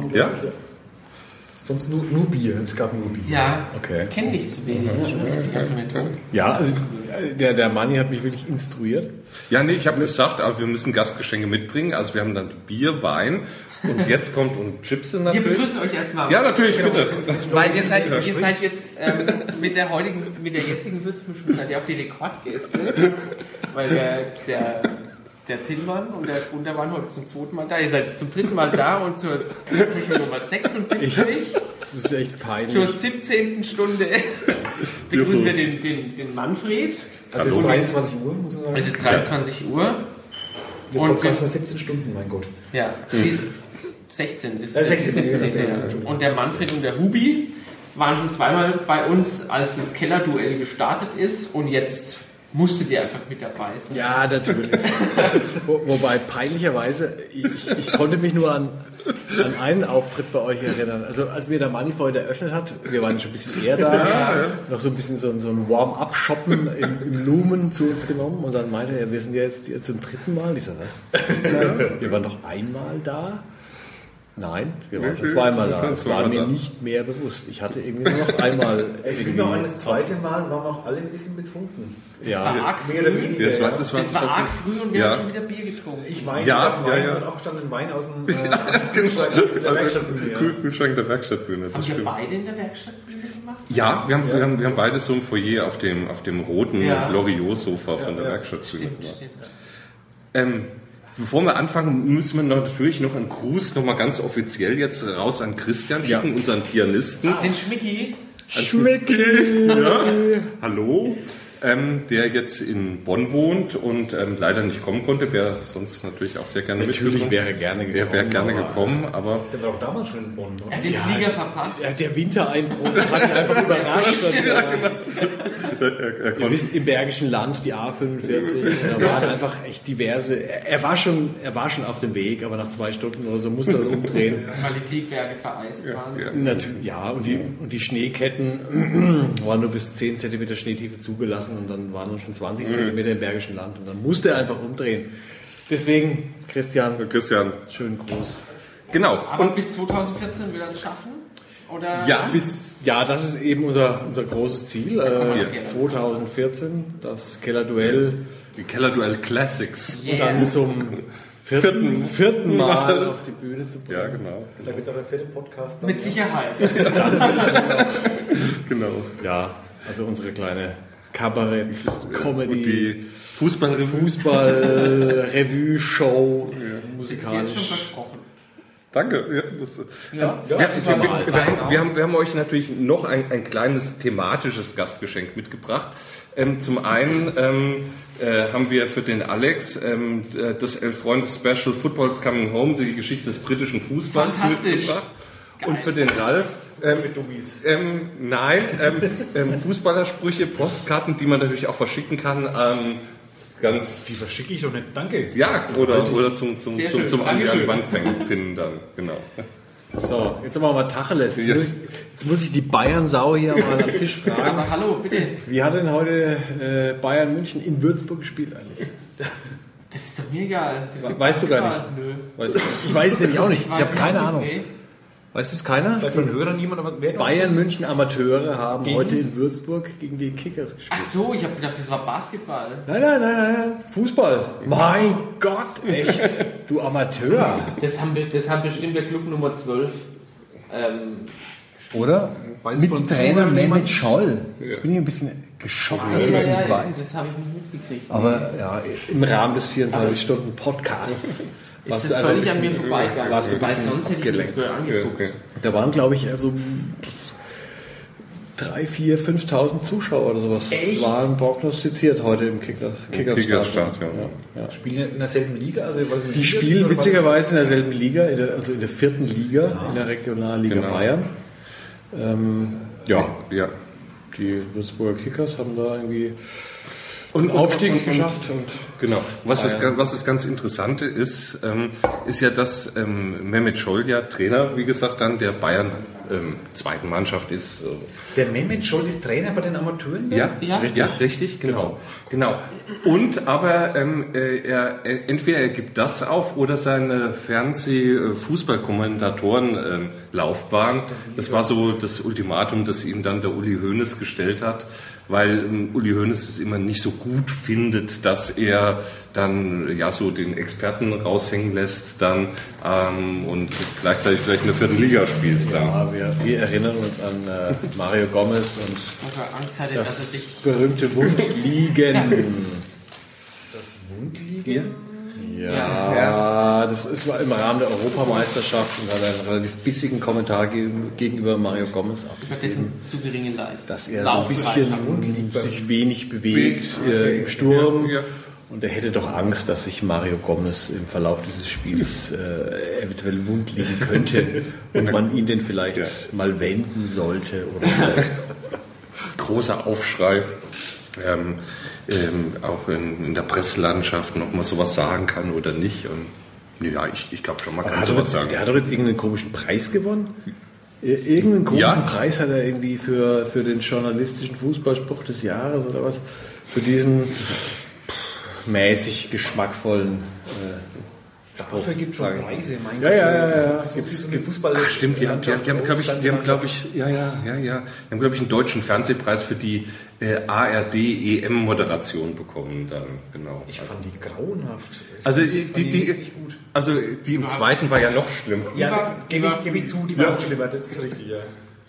machen, Ja? glaube ich. Ja. Sonst nur, nur Bier, es gab nur Bier. Ja, Okay. ich kenne dich zu wenig. Das ist schon richtig Information. Ja, also der, der Manni hat mich wirklich instruiert. Ja, nee, ich habe gesagt, aber wir müssen Gastgeschenke mitbringen. Also wir haben dann Bier, Wein und jetzt kommt und Chips Wir natürlich. begrüßen euch erstmal. Ja, natürlich, bitte. Weil ihr seid, ihr seid jetzt ähm, mit der heutigen, mit der jetzigen Würzmischung seid ihr auch die Rekordgäste. Weil der, der, der Tillmann und der Gunter waren heute zum zweiten Mal da. Ihr seid zum dritten Mal da und zur Nummer 76. Das ist echt Zur peinlich. 17. Stunde begrüßen wir den, den, den Manfred. Also es ist 23 Uhr, muss man sagen. Es ist 23 Uhr. wir und podcasten 17 Stunden, mein Gott. Ja, die 16. Das ist Äh, 16, das ist ja, 17, 16, ja. Und der Manfred und der Hubi waren schon zweimal bei uns, als das Kellerduell gestartet ist. Und jetzt musstet ihr einfach mit dabei sein. Ja, natürlich. Wo, wobei peinlicherweise, ich, ich konnte mich nur an, an einen Auftritt bei euch erinnern. Also als mir der Manni vorher eröffnet hat, wir waren schon ein bisschen eher da, noch so ein bisschen so, ein- so ein Warm-up-Shoppen im, im Lumen zu uns genommen und dann meinte er, wir sind ja jetzt, jetzt zum dritten Mal. Ich so, was? Wir waren doch einmal da. Nein, wir waren schon zweimal da. Das war mir nicht mehr bewusst. Ich hatte irgendwie nur noch einmal. Ich bin noch an das zweite Mal, waren wir auch alle ein bisschen betrunken. Das war ja, arg Mehr oder früh. weniger. Das war, das war, Das war arg früh und wir Ja. haben schon wieder Bier getrunken. Ich meine, Ja, ja, Wein, ja. so einen abgestandenen Wein aus dem äh, Kühlschrank der Werkstattbühne. ja. Kühl- Kühlschrank der Werkstattbühne, das Haben wir stimmt. beide in der Werkstatt Bier gemacht? Ja, wir haben, Wir, haben, wir haben beide so im Foyer auf dem, auf dem roten Ja. Loriot-Sofa von der ja. Werkstattbühne Stimmt, gemacht. stimmt. Ähm, bevor wir anfangen, müssen wir natürlich noch einen Gruß noch mal ganz offiziell jetzt raus an Christian schicken, unseren Pianisten. Den Schmicki. Schmecki! Ja, hallo. Ähm, der jetzt in Bonn wohnt und ähm, leider nicht kommen konnte, wäre sonst natürlich auch sehr gerne Natürlich mitgekommen. wäre er gerne gekommen. Er wäre gerne aber- gekommen, aber Der war auch damals schon in Bonn. Er Oder? hat den Flieger verpasst. Ja, der Wintereinbruch hat ihn einfach überrascht. Und, äh, Ihr wisst, im Bergischen Land, die A45, da waren einfach echt diverse. Er er war, schon, er war schon auf dem Weg, aber nach zwei Stunden oder so musste er umdrehen. Weil die Triebwerke vereist waren. ja. Natürlich, ja, und die, und die Schneeketten waren nur bis 10 cm Schneetiefe zugelassen und dann waren dann schon 20 cm im Bergischen Land und dann musste er einfach umdrehen. Deswegen, Christian, Christian, schönen Gruß. genau. Aber bis 2014 will er es schaffen? Oder? Ja, Bis, ja, das ist eben unser, unser großes Ziel. Äh, auch jetzt. 2014, das Kellerduell. die Kellerduell Classics. Und Yeah. dann zum vierten, vierten Mal auf die Bühne zu bringen. Ja, genau. Da wird es auch der vierte Podcast. dann, Mit ja. Sicherheit. genau. Ja, also unsere kleine Kabarett, Und Comedy, die Fußballrevue. Fußball, Revue, Show, Das ist jetzt schon musikalisch. versprochen. Danke. Ja, das, Ja, wir, ja, wir, mal. wir, wir, haben, wir, haben, wir haben euch natürlich noch ein, ein kleines thematisches Gastgeschenk mitgebracht. Ähm, zum einen ähm, äh, haben wir für den Alex ähm, äh, das Elf Freunde Special Football's Coming Home, die Geschichte des britischen Fußballs mitgebracht. Und für den Ralf ähm, mit Dummies. ähm, nein, ähm, ähm, Fußballersprüche, Postkarten, die man natürlich auch verschicken kann. Ähm, ganz Die verschicke ich doch nicht. Danke. ja, oder, oder zum, zum, Sehr zum, zum an die Dankeschön. Wand pinnen dann, genau. So, jetzt machen wir mal Tacheles. Jetzt, Ja. muss ich, jetzt muss ich die Bayern-Sau hier mal am Tisch fragen. Aber hallo, bitte. Wie hat denn heute äh, Bayern München in Würzburg gespielt eigentlich? Das ist doch mir egal. Weißt du gar egal. Nö. Weißt du, ich weiß nämlich auch nicht. Ich weiß habe keine nicht, Ahnung. nee. Weiß es keiner? Vielleicht von Hörern jemand, aber wer Bayern München Amateure haben Gegen? heute in Würzburg gegen die Kickers gespielt. Ach so, ich habe gedacht, das war Basketball. Nein, nein, nein, nein, nein. Fußball. Mein Gott, echt. Du Amateur. Das haben, wir- das haben bestimmt der Club Nummer 12. Ähm, Oder? Weiß Mit von Trainer Mehmet? Scholl. Jetzt bin ich ein bisschen geschockt, dass ja, ich das ja, nicht ja, weiß. das habe ich nicht mitgekriegt. Aber ja, im Rahmen des 24-Stunden-Podcasts. ist das völlig an mir vorbeigegangen? warst du Weil sonst hätte ich das abgelenkt. wohl angeguckt. Da waren, glaube ich, also 3, 4, 5.000 Zuschauer oder sowas. Echt? Waren prognostiziert heute im Kickers, Kickers, Kickersstart, ja. ja. Spielen in derselben Liga? Also, Die Liga spielen witzigerweise in derselben Liga, in der, also in der vierten Liga, in der Regionalliga Genau. Bayern. Ähm, ja, Ja. die Würzburger Kickers haben da irgendwie einen Aufstieg geschafft und Genau. Was, das, was das ganz Interessante ist, ähm, ist ja, dass ähm, Mehmet Scholl ja Trainer, wie gesagt, dann der Bayern ähm, zweiten Mannschaft ist. Äh. Der Mehmet Scholl ist Trainer bei den Amateuren? Ja, ja, richtig, ja, richtig genau. genau. Und aber ähm, äh, er, äh, entweder er gibt das auf oder seine Fernseh-Fußballkommentatoren-Laufbahn. Ähm, das war so das Ultimatum, das ihm dann der Uli Hoeneß gestellt hat weil ähm, Uli Hoeneß es immer nicht so gut findet, dass er dann ja so den Experten raushängen lässt dann ähm, und gleichzeitig vielleicht in der vierten Liga spielt. Ja, wir, wir, erinnern uns an äh, Mario Gomez und Angst hatte, das berühmte Wundliegen. Das Wundliegen? Ja, ja, das ist im Rahmen der Europameisterschaft und hat einen relativ bissigen Kommentar gegenüber Mario Gomez abgegeben. zu geringen Leistung. Dass er so ein bisschen sich wenig bewegt äh, im Sturm. Ja, ja. Und er hätte doch Angst, dass sich Mario Gomez im Verlauf dieses Spiels äh, eventuell wund liegen könnte und man ihn denn vielleicht ja. mal wenden sollte. Oder Großer Aufschrei. Ähm, ähm, auch in, in, der Presselandschaft noch mal sowas sagen kann oder nicht. Und ja, ich, ich glaube schon, man kann sowas jetzt, sagen. Der hat doch jetzt irgendeinen komischen Preis gewonnen. Irgendeinen komischen ja. Preis hat er irgendwie für, für den journalistischen Fußballspruch des Jahres oder was. Für diesen mäßig geschmackvollen äh, Dafür gibt es schon Preise, mein ja, ja, ja, ja. So gibt, gibt Fußball. Ach, stimmt, die haben, die haben, die haben glaube ich, die haben, glaube ich, ja, ja, ja, ja, die haben, glaube ich, einen deutschen Fernsehpreis für die äh, ARD EM Moderation bekommen, dann genau. Ich fand die grauenhaft. Also die, die, die also die im zweiten war ja noch schlimmer. Ja, gebe ich, geb ich zu, die war noch schlimmer, das ist richtig, ja.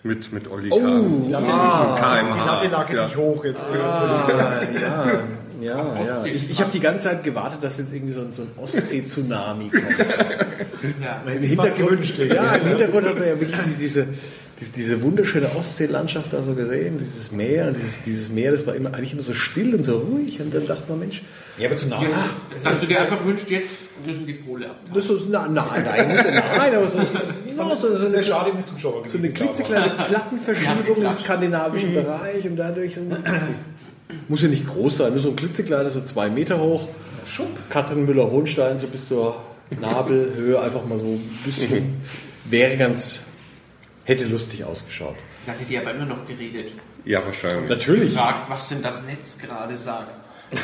Mit, mit Olli oh, Kahn. Die Latte lag jetzt nicht hoch jetzt. Ah, ja. Ja, ja. Ich, ich habe die ganze Zeit gewartet, dass jetzt irgendwie so ein, so ein Ostsee-Tsunami kommt. ja, Im Hintergrund, ja, im Hintergrund hat man ja wirklich diese, diese, wunderschöne Ostseelandschaft da so gesehen, dieses Meer, und dieses, dieses Meer, das war immer, eigentlich immer so still und so ruhig. Und dann dachte man, Mensch. Ja, aber Tsunami. Ja, das hast du dir einfach gewünscht, jetzt müssen die Pole ab. Das ist, na, nein, nein, nein, aber so, no, so, so, eine, schade Zuschauer so eine klitzekleine Plattenverschiebung im skandinavischen mhm. Bereich und dadurch so muss ja nicht groß sein, nur so ein klitzekleines, so zwei Meter hoch. Schub. Katrin Müller-Hohenstein, so bis zur Nabelhöhe, einfach mal so ein bisschen. Wäre ganz, hätte lustig ausgeschaut. Da hätte die aber immer noch geredet. Ja, wahrscheinlich. Natürlich. Gefragt, was denn das Netz gerade sagt.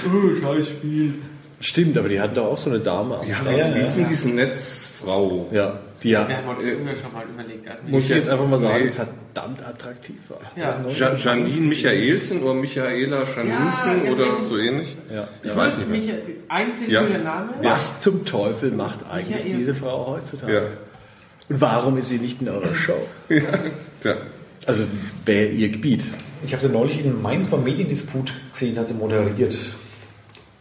Oh, scheiß Spiel. Stimmt, aber die hat doch auch so eine Dame am ja. Ja, denn diese Netzfrau? Ja, die ja. Wir haben uns früher schon mal überlegt. Also muss ich jetzt einfach mal sagen, nee. verdammt attraktiv war. Ja. Janine Michaelsen oder Michaela Janinsen ja, oder so ähnlich? Ja. Ich weiß nicht mehr. Micha einzig ja. Name. Was zum Teufel macht eigentlich Michael. diese Frau heutzutage? Ja. Und warum ist sie nicht in eurer Show? ja. Also, wer ihr Gebiet? Ich habe sie neulich in Mainz beim Mediendisput gesehen, hat sie moderiert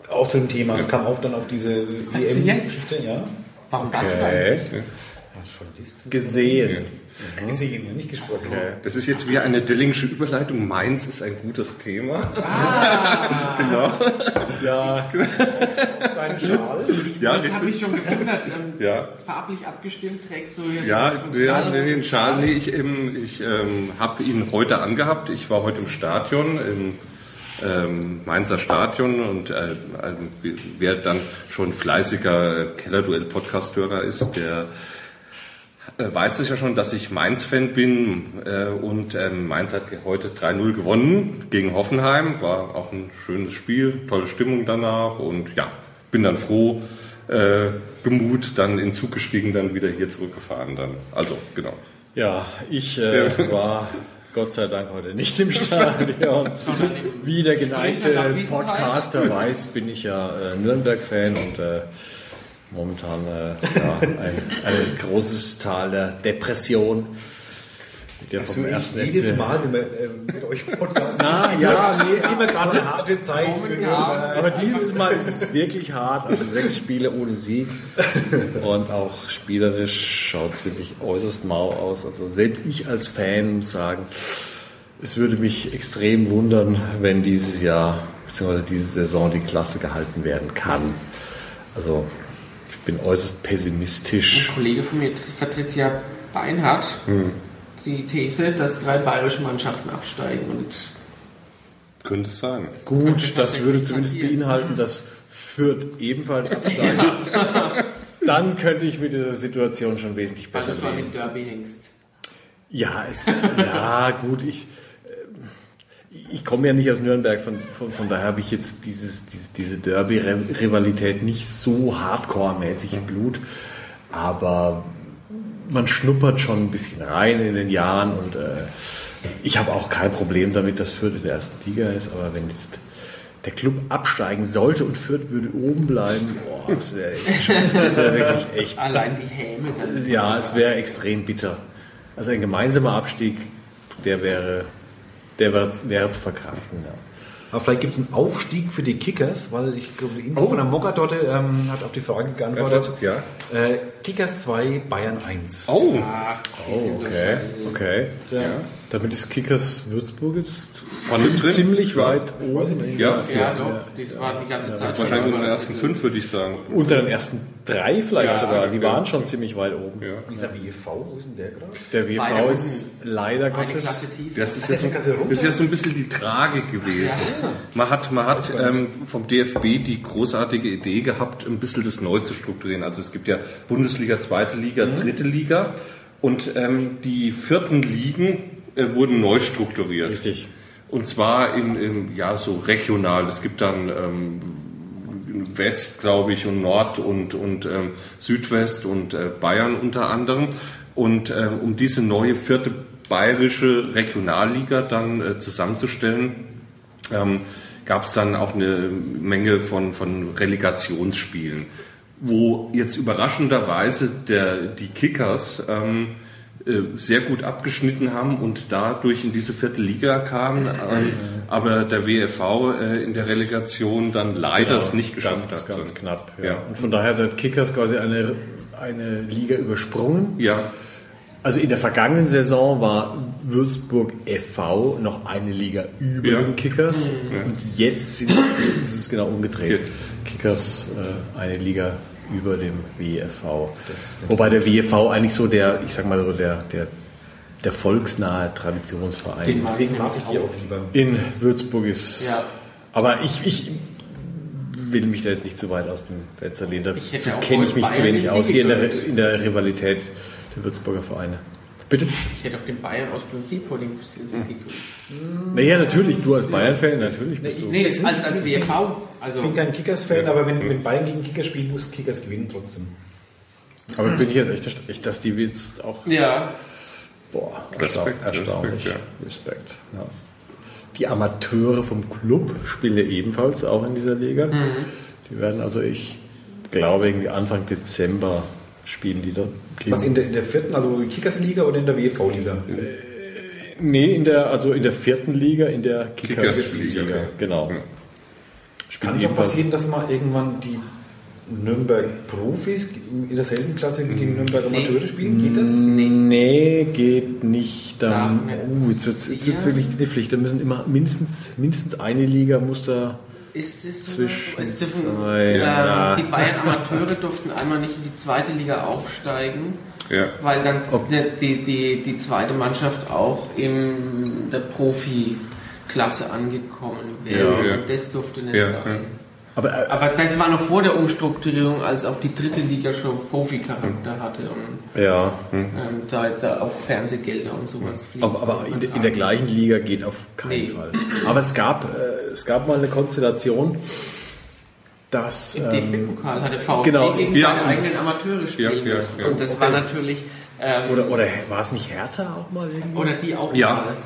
auch zu dem Thema. Es kam auch dann auf diese. Jetzt? Ja. Warum okay. das eigentlich? Gesehen. Mhm. Gesehen, nicht gesprochen. Okay. Das ist jetzt wieder eine Dillingsche Überleitung. Mainz ist ein gutes Thema. Ah. genau. Ja. Deine Schal. Ja, ich habe mich schon gewundert. Ähm, ja. Farblich abgestimmt trägst du jetzt. Ja, ja nee, den Schal. Nee, ich, ähm, ich ähm, habe ihn heute angehabt. Ich war heute im Stadion. Im, ähm, Mainzer Stadion und äh, wer dann schon fleißiger Kellerduell-Podcast-Hörer ist, der äh, weiß es ja schon, dass ich Mainz-Fan bin äh, und ähm, Mainz hat heute 3-0 gewonnen gegen Hoffenheim, war auch ein schönes Spiel, tolle Stimmung danach und ja, bin dann froh, äh, gemut, dann in Zug gestiegen, dann wieder hier zurückgefahren dann. Also, genau. Ja, ich äh, war Gott sei Dank heute nicht im Stadion. Wie der geneigte Podcaster weiß, bin ich ja äh, Nürnberg-Fan und äh, momentan äh, ja, ein, ein, großes Tal der Depression. Der das vom ersten jedes FC. Mal, wenn wir äh, mit euch Podcast Na, ja, nee, ist immer gerade eine harte Zeit. Für aber dieses Mal ist es wirklich hart. Also sechs Spiele ohne Sieg und auch spielerisch schaut es wirklich äußerst mau aus. Also selbst ich als Fan muss sagen, es würde mich extrem wundern, wenn dieses Jahr bzw. diese Saison die Klasse gehalten werden kann. Also ich bin äußerst pessimistisch. Ein Kollege von mir vertritt ja Beinhardt. Hm die These, dass drei bayerische Mannschaften absteigen und könnte es sein. Gut, das würde zumindest passieren. beinhalten, dass Fürth ebenfalls absteigen, dann könnte ich mit dieser Situation schon wesentlich besser also leben. mit Derby hängst. Ja, es ist, ja gut, ich, ich komme ja nicht aus Nürnberg, von, von, von daher habe ich jetzt dieses, diese, diese Derby-Rivalität nicht so hardcore-mäßig im Blut, aber man schnuppert schon ein bisschen rein in den Jahren und äh, ich habe auch kein Problem damit, dass Fürth in der ersten Liga ist, aber wenn jetzt der Club absteigen sollte und Fürth würde oben bleiben, boah, das wäre wär wirklich echt. Allein die Häme. Ja, es wäre extrem bitter. Also ein gemeinsamer Abstieg, der wäre, der wäre, wäre zu verkraften. Ja. Aber vielleicht gibt es einen Aufstieg für die Kickers, weil ich glaube, die Info oh. von der Mocker dort ähm, hat auf die Frage geantwortet. Ja. Äh, Kickers 2, Bayern 1. Oh, Ach, oh okay. So okay. Ja. Damit ist Kickers Würzburg jetzt drin? ziemlich weit oben. Ja, ja, ja, doch. Die waren die ganze Zeit Wahrscheinlich unter den ersten fünf, würde ich sagen. Unter den ersten drei vielleicht ja, sogar. Die waren schon ziemlich weit oben. Ja. Wie ist der WV? Wo ist denn der gerade? Der WV ist leider Gottes. Das ist, jetzt, das ist jetzt so ein bisschen die Trage gewesen. Man hat, man hat ähm, vom DFB die großartige Idee gehabt, ein bisschen das neu zu strukturieren. Also es gibt ja Bundesliga, zweite Liga, mhm. dritte Liga. Und ähm, die vierten Ligen äh, wurden neu strukturiert. Richtig. Und zwar in, in ja so regional. Es gibt dann ähm, West, glaube ich, und Nord und, und ähm, Südwest und äh, Bayern unter anderem. Und ähm, um diese neue vierte bayerische Regionalliga dann äh, zusammenzustellen, ähm, gab es dann auch eine Menge von, von Relegationsspielen, wo jetzt überraschenderweise der, die Kickers ähm, äh, sehr gut abgeschnitten haben und dadurch in diese vierte Liga kamen, ähm, aber der WFV äh, in der Relegation dann leider genau, es nicht geschafft ganz, hat. Ganz knapp. Ja. ja. Und von daher hat Kickers quasi eine, eine Liga übersprungen. Ja. Also in der vergangenen Saison war Würzburg FV noch eine Liga über ja. den Kickers ja. und jetzt ist es genau umgedreht. Kickers äh, eine Liga über dem WFV. Wobei der WFV eigentlich so der, ich sag mal so der, der, der volksnahe Traditionsverein. Den mag, mag ich dir auch lieber. In Würzburg ist. Ja. Aber ich, ich will mich da jetzt nicht zu weit aus dem Fenster lehnen. Da kenne ich mich zu wenig aus hier in der, in der Rivalität der Würzburger Vereine. Bitte? Ich hätte auch den Bayern aus Prinzip vor dem Sieg gekriegt. Naja, natürlich, du als Bayern-Fan, natürlich bist du. Nee, als, als WFV. Also ich bin kein Kickers-Fan, ja. aber wenn, wenn Bayern gegen Kickers spielen, muss Kickers gewinnen trotzdem. Aber bin ich jetzt echt, echt dass die jetzt auch. Ja. Boah, Respekt, erstaunlich. Respekt, ja. Respekt ja. Die Amateure vom Club spielen ebenfalls auch in dieser Liga. Mhm. Die werden also, ich glaube, irgendwie Anfang Dezember spielen die da. Was in der, in der vierten, also Kickers-Liga oder in der WV-Liga? Äh, nee, in der, also in der vierten Liga, in der Kickers-Liga. Kickers genau. Ja. Kann es auch passieren, dass mal irgendwann die Nürnberg Profis in derselben Klasse wie die hm. Nürnberg Amateure nee. spielen? Geht das? Nee, nee geht nicht. Dann, oh, jetzt wird es wirklich knifflig. Da müssen immer mindestens, mindestens eine Liga muss da ist es zwischen es dürfen, äh, ja. Die Bayern Amateure durften einmal nicht in die zweite Liga aufsteigen, ja. weil dann die, die, die zweite Mannschaft auch in der Profi-Klasse angekommen wäre. Ja. Das durfte nicht sein. Aber, äh, Aber das war noch vor der Umstrukturierung, als auch die dritte Liga schon Profi-Charakter hm. hatte und ja. ähm, da jetzt auch Fernsehgelder und sowas fließt. Aber, aber in, in, der gleichen Liga geht auf keinen nee. Fall. Aber es gab, äh, es gab mal eine Konstellation, dass... Im ähm, DFB-Pokal hatte VfB genau, gegen ja, seine eigenen Amateure spielen ja, müssen. Und das okay. war natürlich... Ähm, oder, oder war es nicht Hertha auch mal irgendwie? Oder die auch ja. mal.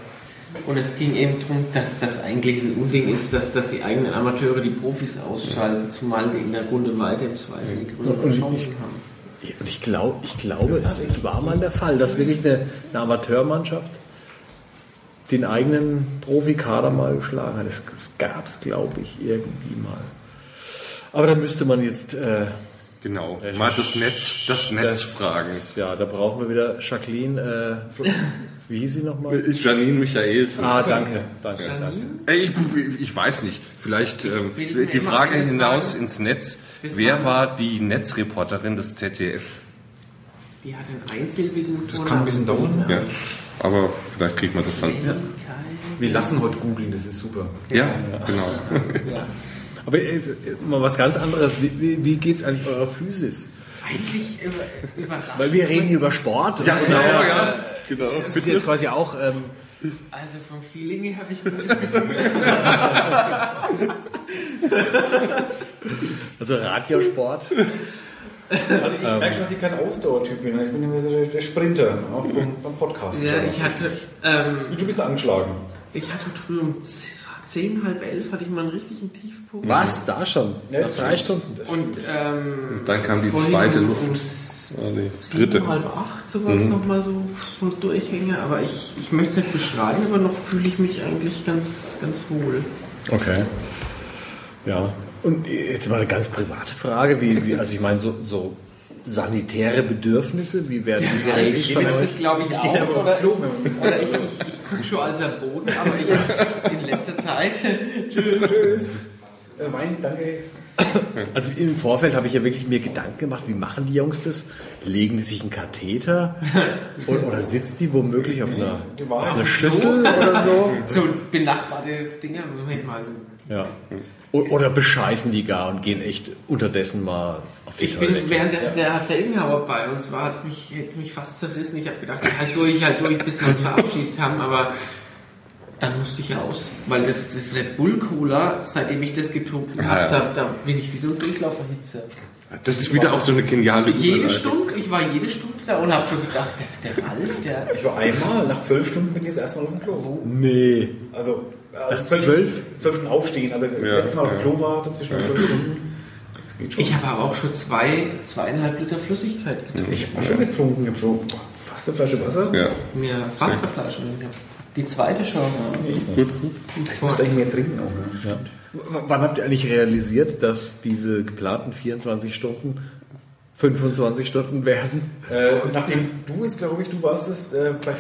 Und es ging eben darum, dass das eigentlich ein Unding ist, dass, dass die eigenen Amateure die Profis ausschalten, zumal die in der Runde weiter im Zweifel die größeren Chancen haben. Und ich, glaub, ich glaube, es, es, war mal der Fall, dass wirklich eine, eine Amateurmannschaft den eigenen Profikader mal geschlagen hat. Das, das gab es, glaube ich, irgendwie mal. Aber da müsste man jetzt. Äh, genau, mal das Netz, das Netz das, fragen. Ja, da brauchen wir wieder Jacqueline. Äh, Wie hieß sie nochmal? Janine Michaelsen. Ah, danke. danke, danke. Ich, ich weiß nicht. Vielleicht ähm, die Frage hinaus ins Netz. Wer war die Netzreporterin des ZDF? Die hat einen einsilbigen Das kann ein bisschen dauern. Ja, aber vielleicht kriegt man das dann. Ja. Wir lassen heute googeln, das ist super. Ja, ja. genau. Ja. Aber äh, mal was ganz anderes. Wie, wie, wie geht es eigentlich eurer Physis? Eigentlich überrascht. Weil wir reden über Sport. Ja, genau, ja. Genau. Das ist jetzt quasi auch. Ähm, also vom Feeling her habe ich also Radiosport. Also ich merke schon, dass ich kein Ausdauertyp bin. Ich bin immer so der Sprinter, auch beim Podcast. Ja, ich hatte. Ähm, du bist angeschlagen. Ich hatte früh um 10, halb elf hatte ich mal einen richtigen Tiefpunkt. Was? Da schon? Ja, Nach drei Stunden? Und, ähm, und dann kam die zweite Luft. Um oh, nee, dritte. Sieben, halb acht sowas mhm. nochmal so von Durchhänge. Aber ich, ich möchte es nicht bestreiten, aber noch fühle ich mich eigentlich ganz, ganz wohl. Okay. Ja. Und jetzt mal eine ganz private Frage, wie, wie also ich meine, so, so sanitäre Bedürfnisse, wie werden die geregelt ja, von euch? Das glaube ich auch. Oder, oder ich, ich, ich gucke schon als am Boden, aber ich in letzter Zeit. Tschüss. Tschüss. Äh, Wein, danke. Also im Vorfeld habe ich ja wirklich mir Gedanken gemacht, wie machen die Jungs das? Legen die sich einen Katheter oder, oder sitzen die womöglich auf einer, auf einer Schüssel oder so? So benachbarte Dinge, Moment mal. Ja. Oder bescheißen die gar und gehen echt unterdessen mal auf die Ich Toilette. bin, während der, der Felgenhauer bei uns war, hat es mich, mich fast zerrissen. Ich habe gedacht, halt durch, halt durch, bis wir uns verabschiedet haben, aber dann musste ich aus. Weil das, das Red Bull Cola, seitdem ich das getrunken habe, ja. da, da, bin ich wie so ein Durchlauferhitzer. Das ist wieder auch so eine geniale Jede Stunde, ich war jede Stunde da und habe schon gedacht, der, der Ralf, der. Ich war einmal, nach zwölf Stunden bin ich das erste Mal auf dem Klo. Wo? Nee. Also also zwölf, zwölf, zwölf Stunden aufstehen. Also ja, letztes Mal auf dem Klo war, dazwischen ja. zwölf Stunden. Ich habe aber auch schon zwei, zweieinhalb Liter Flüssigkeit getrunken. Ich habe auch schon getrunken. Ich habe schon fast eine Flasche Wasser. Ja. Mir fast eine Flasche. Die zweite schon. Ja. Gut, gut. Ich muss eigentlich mehr trinken auch. Ne? Ja. Wann habt ihr eigentlich realisiert, dass diese geplanten 24 Stunden 25 Stunden werden. Äh, nachdem du es, glaube ich, du warst es äh, bei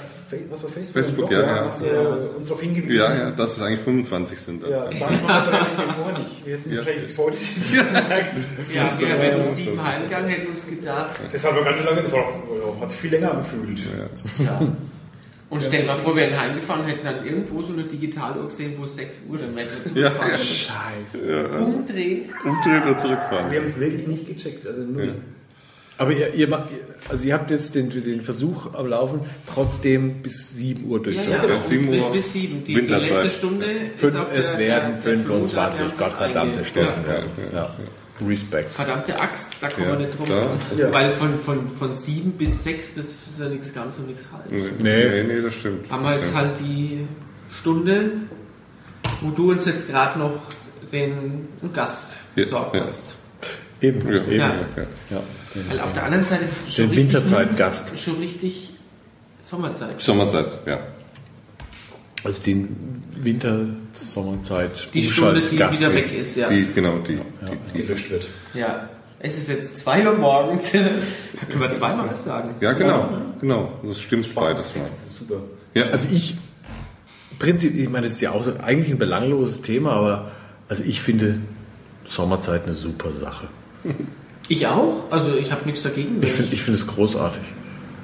was war Facebook? Facebook, Blog, ja, ja. Hast ja. uns darauf hingewiesen. Ja, ja, dass es eigentlich 25 sind. Ja, manchmal war es aber nicht vorher nicht. Wir hätten es ja. wahrscheinlich bis heute nicht gemerkt. Ja, wir ja, wären um sieben heimgegangen, hätten uns gedacht. Das haben wir ganz lange, das war, hat sich viel länger angefühlt. Ja. Und stell dir mal vor, wir wären heimgefahren, hätten dann irgendwo so eine Digitaluhr gesehen, wo es 6 Uhr, dann wären wir zurückgefahren. Ja, Scheiße. Ja. Umdrehen. Umdrehen und zurückfahren. Wir haben es wirklich nicht gecheckt. Also null. Aber ihr, ihr, also ihr habt jetzt den, den, Versuch am Laufen, trotzdem bis 7 Uhr durchzuhalten. Ja, ja, 7 Uhr bis 7. Die, die letzte Stunde Fünf, Es werden der, 25, der Gottverdammte Stunden. Ja, ja. Respekt. Verdammte Axt, da kommen wir nicht drum. Ja. Weil von, von, von 7 bis 6, das ist ja nichts ganz und nichts halb. Nee, nee, nee, das stimmt. Haben wir jetzt halt die Stunde, wo du uns jetzt gerade noch den Gast besorgt hast. Eben, eben. Ja. Ja. Weil auf der anderen Seite den Winterzeitgast. Schon richtig Sommerzeit. Sommerzeit, ja. Also den Winter-Sommerzeit. Die Stunde, die Gast. wieder weg ist, ja. Die, genau, die, ja. die, die gewischt wird. Ja. Es ist jetzt 2 Uhr morgens. Können wir zweimal sagen? Ja, genau. genau. Das stimmt Spaß, beides mal. Super. Ja. Also ich, Prinzip, ich meine, das ist ja auch eigentlich ein belangloses Thema, aber also ich finde Sommerzeit eine super Sache. Ich auch. Also ich habe nichts dagegen. Ich finde ich find es großartig.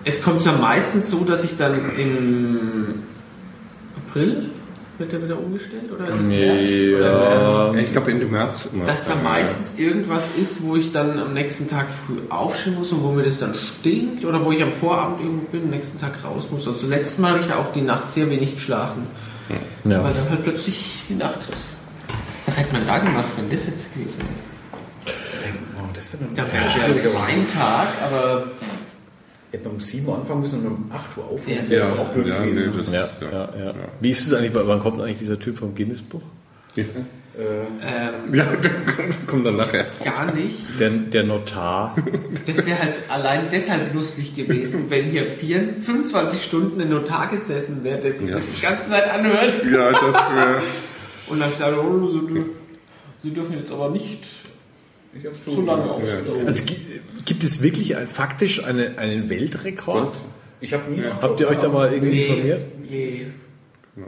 Es kommt ja meistens so, dass ich dann im April wird der wieder umgestellt oder ist es nee, März? Ja. März? Ich glaube Ende März immer. Dass da meistens irgendwas ist, wo ich dann am nächsten Tag früh aufstehen muss und wo mir das dann stinkt oder wo ich am Vorabend irgendwo bin, am nächsten Tag raus muss. Also letztes Mal habe ich auch die Nacht sehr wenig geschlafen. Ja. Weil dann halt plötzlich die Nacht ist. Was hätte man da gemacht, wenn das jetzt gewesen wäre? das wäre ein ja, ein Tag, aber. Hätte man um 7 Uhr anfangen müssen und um 8 Uhr aufhören. Ja, das ist auch blöd ja, gewesen. Nee, das, ja, ja, ja. Wie ist es eigentlich, wann kommt eigentlich dieser Typ vom Guinness-Buch? Ja. Ähm, ja, kommt dann nachher. Gar nicht. Der, der Notar. Das wäre halt allein deshalb lustig gewesen, wenn hier 24, 25 Stunden ein Notar gesessen wäre, der sich ja. das die ganze Zeit anhört. Ja, das wäre. Und dann dachte ich, oh, Sie dürfen jetzt aber nicht so lange auf. Also gibt es wirklich ein, faktisch eine, einen Weltrekord? Ich habe nie. Ja. Habt ihr euch da mal irgendwie nee, informiert? Nee.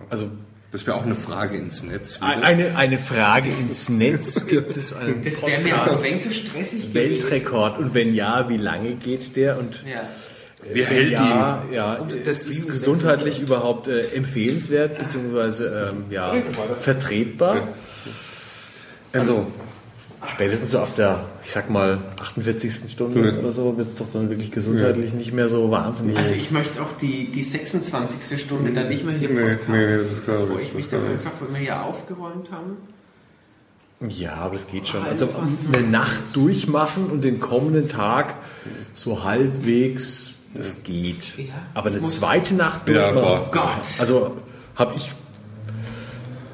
Also das wäre auch eine Frage ins Netz. Wieder. Eine, eine Frage ins Netz gibt es einen Das wäre mir auch zu stressig Weltrekord. Und wenn ja, wie lange geht der? Und ja. Wer hält ja, ihn? Ja, das ist gesundheitlich überhaupt äh, empfehlenswert, beziehungsweise ähm, ja, vertretbar. Also, spätestens so ab der, ich sag mal, 48. Stunde ja. oder so, wird es doch dann wirklich gesundheitlich ja. nicht mehr so wahnsinnig. Also ich möchte auch die, die 26. Stunde dann nicht mehr hier nee, Podcast. Nee, das ist klar. Wo ich mich dann einfach, wenn wir hier aufgeräumt haben. Ja, aber das geht schon. Also eine Nacht durchmachen und den kommenden Tag so halbwegs, das geht. Ja, aber eine zweite Nacht durchmachen. Ja, oh Gott. Also habe ich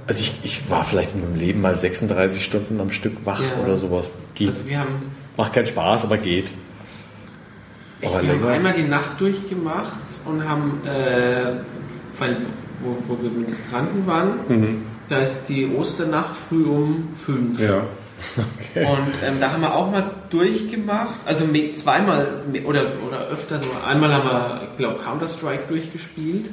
also ich, ich war vielleicht in meinem Leben mal 36 Stunden am Stück wach ja. oder sowas. Geht. Also wir haben, Macht keinen Spaß, aber geht. Ich, aber wir länger. haben einmal die Nacht durchgemacht und haben, äh, weil, wo, wo, wir Ministranten waren, mhm. da ist die Osternacht früh um fünf. Ja. Okay. Und ähm, da haben wir auch mal durchgemacht, also zweimal oder, oder öfter, so einmal haben wir, ich glaube, Counter-Strike durchgespielt.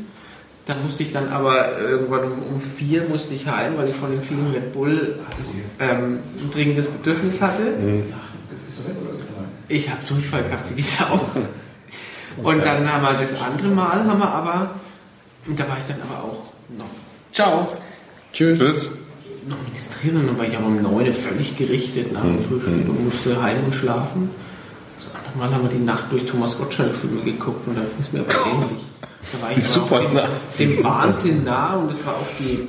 Da musste ich dann aber irgendwann um, um vier musste ich heim, weil ich von den vielen Red Bull ähm, ein dringendes Bedürfnis hatte. Ich habe Durchfall gehabt wie die Sau. Und dann haben wir das andere Mal, haben wir aber, und da war ich dann aber auch noch. Ciao. Tschüss. Tschüss. Noch ministrieren, dann war ich aber um neun völlig gerichtet nach dem mhm. Frühstück und musste heim und schlafen. Mal haben wir die Nacht durch Thomas Gottschalk-Filme geguckt und dann ist mir aber ähnlich. Da war ich super dem, nah. dem Wahnsinn nah und es war auch die.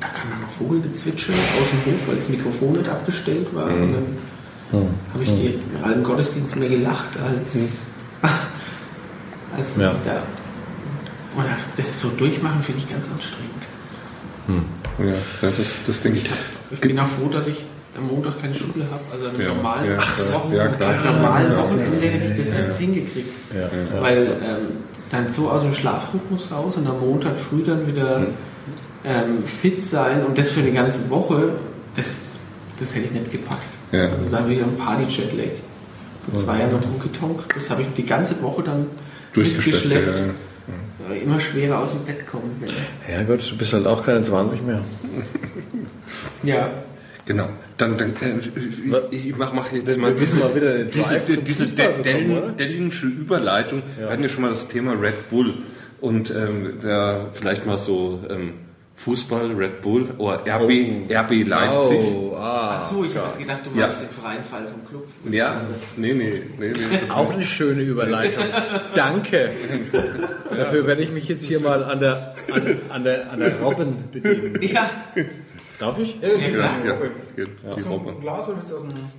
Da kam dann noch Vogelgezwitscher aus dem Hof, weil das Mikrofon nicht abgestellt war. Mhm. Und dann mhm. habe ich die mhm. alten Gottesdienst mehr gelacht als, mhm. als ja. ich da. Oder das so durchmachen finde ich ganz anstrengend. Mhm. Ja, das, das denke ich. Ich bin auch froh, dass ich am Montag keine Schule habe, also an einem ja, normalen, ja, Wochen, ja, normalen Wochenende hätte ich das nicht hingekriegt. Weil ähm, dann so aus dem Schlafrhythmus raus und am Montag früh dann wieder ähm, fit sein und das für eine ganze Woche, das, das hätte ich nicht gepackt. Ja. Also da habe ich einen Party-Jetlag. Vor zwei Jahren noch rumgetonkt, das habe ich die ganze Woche dann durchgeschleppt. Ja, ja. Immer schwerer aus dem Bett kommen. Ja Gott, du bist halt auch keine 20 mehr. ja. Genau. Dann, dann äh, ich mache mach jetzt mal diese, diese, diese dellinsche Überleitung. Ja. Wir hatten ja schon mal das Thema Red Bull und ähm, da vielleicht mal so ähm, Fußball, Red Bull oder RB, oh. RB Leipzig. Oh, ah, Ach so, ich habe gedacht, du meinst ja. den freien Fall vom Club. Ja, nee, nee, nee. nee Auch eine schöne Überleitung. Danke. Dafür werde ich mich jetzt hier mal an der, an, an der, an der Robben bedienen. Ja. Darf ich? Ja, ja klar. Ja, ja. Die Robbe. Glas oder ist aus dem...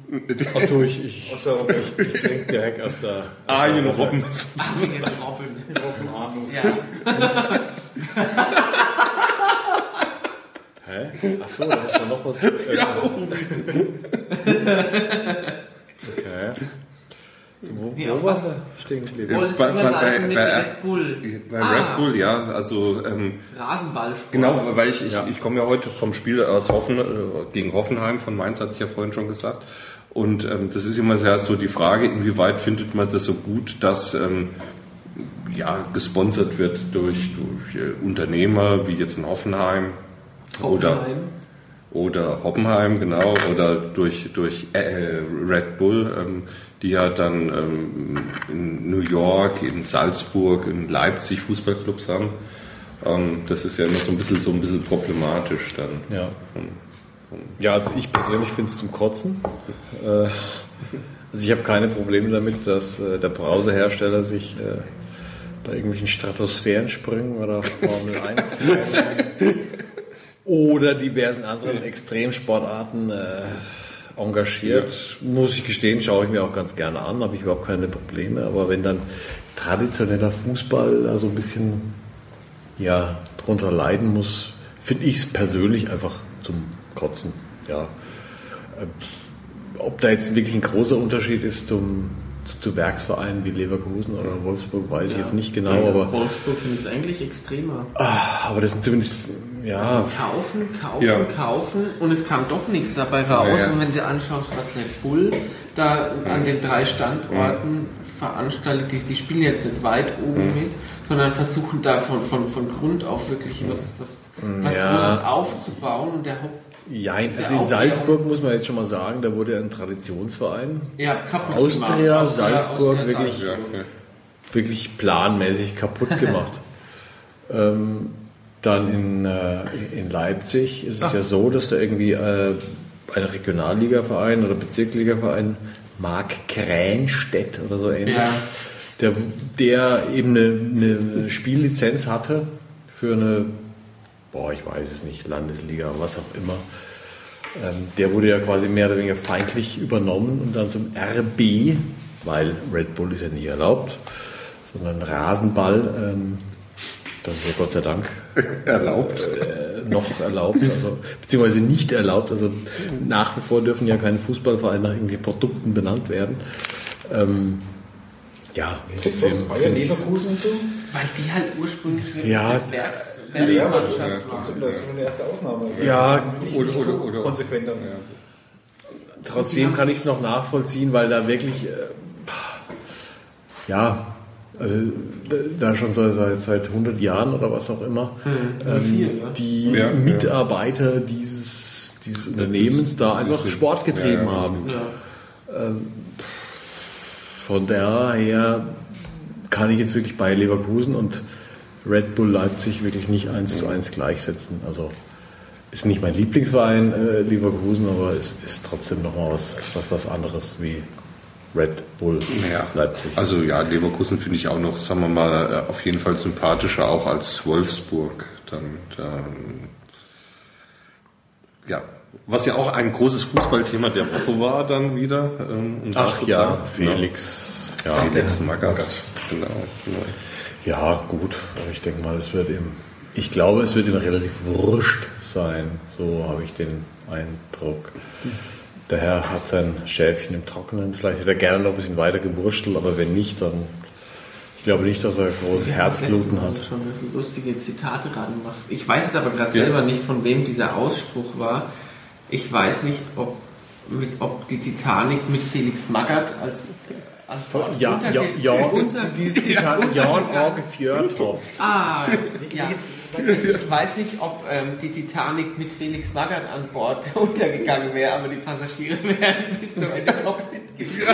Ach du, ich, ich, aus der, ich, ich trinke direkt aus der... Ah, eine Robben. Robben. Robbenanus. Ja. Hä? Ach so, da muss man noch was... Äh, ja. okay. Wo, nee, wo war stehen geblieben? Bei, bei, bei, mit bei, Red Bull. Bei ah. Red Bull, ja. Also, ähm, Rasenballsport. Genau, weil ich, ich, ja. ich komme ja heute vom Spiel aus Hoffen, äh, gegen Hoffenheim von Mainz, hatte ich ja vorhin schon gesagt. Und ähm, das ist immer sehr so die Frage, inwieweit findet man das so gut, dass ähm, ja, gesponsert wird durch, durch äh, Unternehmer wie jetzt in Hoffenheim, Hoffenheim. oder oder Hoppenheim, genau, oder durch, durch äh, Red Bull, ähm, die ja dann ähm, in New York, in Salzburg, in Leipzig Fußballclubs haben. Ähm, das ist ja immer so ein bisschen, so ein bisschen problematisch dann. Ja, ja also ich persönlich finde es zum Kotzen. Äh, also ich habe keine Probleme damit, dass äh, der Browserhersteller sich äh, bei irgendwelchen Stratosphärensprüngen oder Formel 1 oder diversen anderen Extremsportarten äh, engagiert. Muss ich gestehen, schaue ich mir auch ganz gerne an, habe ich überhaupt keine Probleme. Aber wenn dann traditioneller Fußball da so ein bisschen ja, drunter leiden muss, finde ich es persönlich einfach zum Kotzen. Ja. Äh, ob da jetzt wirklich ein großer Unterschied ist zum zu Werksvereinen wie Leverkusen oder Wolfsburg weiß ja. ich jetzt nicht genau. Ja, aber Wolfsburg finde ich eigentlich extremer. Ach, aber das sind zumindest, ja. Kaufen, kaufen, ja. kaufen und es kam doch nichts dabei raus. Und wenn du anschaust, was Red Bull da an den drei Standorten veranstaltet, die, die spielen jetzt nicht weit oben mit, sondern versuchen da von, von, von Grund auf wirklich was, was, was Großes aufzubauen und der Haupt ja, also in Salzburg muss man jetzt schon mal sagen, da wurde ein Traditionsverein. Ja, kaputt Austria, gemacht. Salzburg, Austria, wirklich, Salzburg. Ja, wirklich planmäßig kaputt gemacht. ähm, dann in, äh, in Leipzig ist es Ach. ja so, dass da irgendwie äh, ein Regionalligaverein oder Bezirksligaverein, Mark Kränstedt oder so ähnlich, ja. der, der eben eine, eine Spiellizenz hatte für eine, boah, ich weiß es nicht, Landesliga, was auch immer. Ähm, der wurde ja quasi mehr oder weniger feindlich übernommen und dann zum RB, weil Red Bull ist ja nie erlaubt, sondern Rasenball, ähm, das ist ja Gott sei Dank erlaubt. Äh, noch erlaubt, also beziehungsweise nicht erlaubt. Also nach wie vor dürfen ja keine Fußballvereine nach irgendwelchen Produkten benannt werden. Ähm, ja, trotzdem. Bayern Leverkusen so? Weil die halt ursprünglich ja, das Werks, Werksmannschaft ja, waren. Das ist schon eine erste Ausnahme. Also ja, nicht, oder, nicht so oder, oder, konsequent dann. Ja. Trotzdem kann ich es noch nachvollziehen, weil da wirklich, äh, ja, also da schon seit, seit 100 Jahren oder was auch immer, mhm. ähm, viel, ja. die ja, Mitarbeiter ja. dieses, dieses Unternehmens da einfach Sport getrieben haben. Ähm, von daher kann ich jetzt wirklich bei Leverkusen und Red Bull Leipzig wirklich nicht eins zu eins gleichsetzen. Also ist nicht mein Lieblingsverein äh, Leverkusen, aber es ist trotzdem nochmal was, was, was anderes wie Red Bull ja. Leipzig. Also ja, Leverkusen finde ich auch noch, sagen wir mal, äh, auf jeden Fall sympathischer auch als Wolfsburg. Dann, dann ja, was ja auch ein großes Fußballthema der Woche war dann wieder. Ähm, Ach ja, da, Felix. Ja, Felix Magath. Genau, genau. Ja, gut. Aber ich denke mal, es wird ihm, ich glaube, es wird ihm relativ wurscht sein. So habe ich den Eindruck. Der Herr hat sein Schäfchen im Trockenen. Vielleicht hätte er gerne noch ein bisschen weiter gewurschtelt, aber wenn nicht, dann. Ich glaube nicht, dass er großes Herzbluten hat. schon ein bisschen lustige Zitate ranmacht. Ich weiß es aber gerade ja. selber nicht, von wem dieser Ausspruch war. Ich weiß nicht, ob, mit, ob die Titanic mit Felix Magath als Antwort ja, ja, ja, dieses Zitat Jan Orge Fjörtoft. Ah, ja. Ich weiß nicht, ob ähm, die Titanic mit Felix Magath an Bord untergegangen wäre, aber die Passagiere wären bis zum Ende topfit gewesen.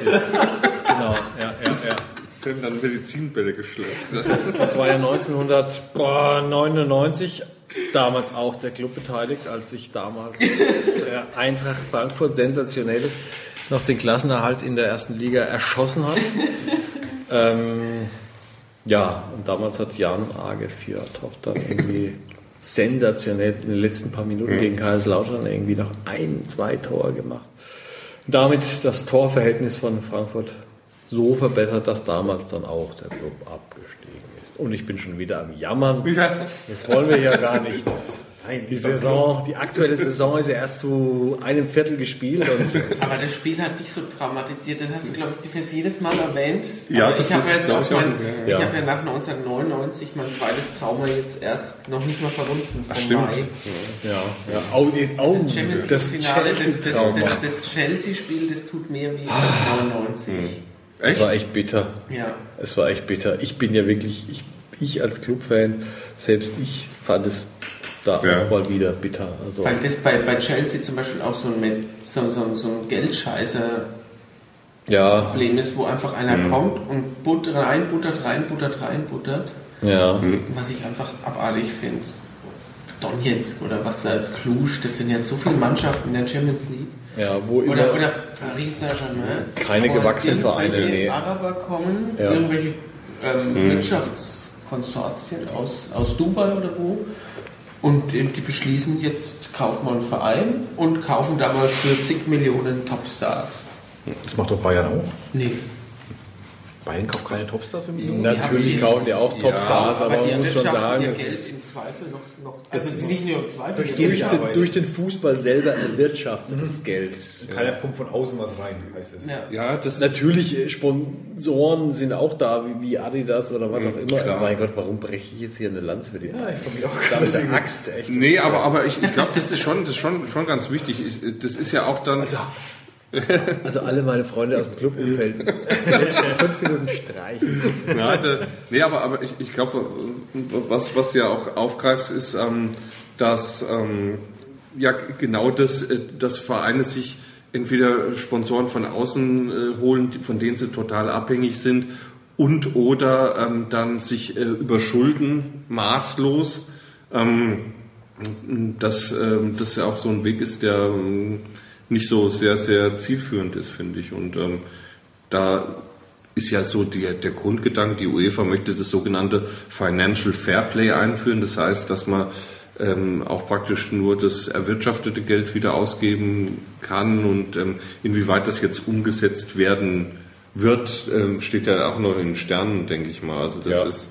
genau, ja, ja, ja. Werden dann Medizinbälle geschleppt. Das, das war ja 1999 damals auch der Club beteiligt, als sich damals der Eintracht Frankfurt sensationell noch den Klassenerhalt in der ersten Liga erschossen hat. ähm, ja, und damals hat Jan Age Fjordhoff dann irgendwie sensationell in den letzten paar Minuten gegen Kaiserslautern irgendwie noch ein, zwei Tore gemacht. Und damit das Torverhältnis von Frankfurt so verbessert, dass damals dann auch der Club abgestiegen ist. Und ich bin schon wieder am Jammern. Das wollen wir ja gar nicht. Nein, die Saison, die aktuelle Saison ist ja erst zu einem Viertel gespielt. aber das Spiel hat dich so traumatisiert. Das hast du, glaube ich, bis jetzt jedes Mal erwähnt. Ja, aber das ich habe jetzt auch mein, ja. Ich habe ja nach 1999 mein zweites Trauma jetzt erst noch nicht mal verwunden vom Stimmt. Mai. Ja, ja. Oh, oh, das Champions das Finale, das, das, das, das Chelsea-Spiel, das tut mehr wie ah. 99. Es war echt bitter. Ja. Es war echt bitter. Ich bin ja wirklich, ich, ich als Clubfan, selbst ich fand es da ja. auch mal wieder bitter. Also Weil das bei, bei Chelsea zum Beispiel auch so ein, so, so, so ein Geldscheißer ja. Problem ist, wo einfach einer mhm. kommt und buttert rein, buttert rein, buttert rein, buttert. Ja. Mhm. Was ich einfach abartig finde. Donetsk oder was da als Cluj, das sind jetzt so viele Mannschaften in der Champions League. Ja, wo oder, oder Paris Saint-Germain. Keine gewachsenen Vereine. Nee. Araber kommen, ja. irgendwelche ähm, mhm. Wirtschaftskonsortien aus, aus Dubai oder wo und die beschließen jetzt, kaufen wir einen Verein und kaufen damals für zig Millionen Topstars. Das macht doch Bayern auch. Nee. Bayern kauft keine Topstars für Millionen? Natürlich kaufen die auch Topstars, ja, aber, aber man muss schon sagen, es ist, im Zweifel noch, noch also nicht nur im Zweifel, durch, durch, den, durch, den, Fußball selber erwirtschaftetes mhm. Geld. Keiner pumpt von außen was rein, heißt es. Ja. ja, das natürlich äh, Sponsoren sind auch da, wie, wie Adidas oder was auch immer. Klar. mein Gott, warum breche ich jetzt hier eine Lanze für die Ja, ich von mir auch. Da mit der Axt, echt. Nee, aber, aber ich, ich glaube, das ist schon, das ist schon, schon ganz wichtig. Das ist ja auch dann... Also, also alle meine Freunde aus dem Clubumfeld fünf Minuten streichen. Ja, nee, aber, aber ich, ich glaube, was, was ja auch aufgreifst, ist, ähm, dass ähm, ja genau das, äh, dass Vereine sich entweder Sponsoren von außen äh, holen, von denen sie total abhängig sind, und oder ähm, dann sich äh, überschulden, maßlos. Ähm, dass ähm, das ja auch so ein Weg ist, der ähm, nicht so sehr, sehr zielführend ist, finde ich. Und ähm, da ist ja so die, der Grundgedanke, die UEFA möchte das sogenannte Financial Fairplay einführen. Das heißt, dass man ähm, auch praktisch nur das erwirtschaftete Geld wieder ausgeben kann und ähm, inwieweit das jetzt umgesetzt werden wird, ähm, steht ja auch noch in den Sternen, denke ich mal. Also das ja. ist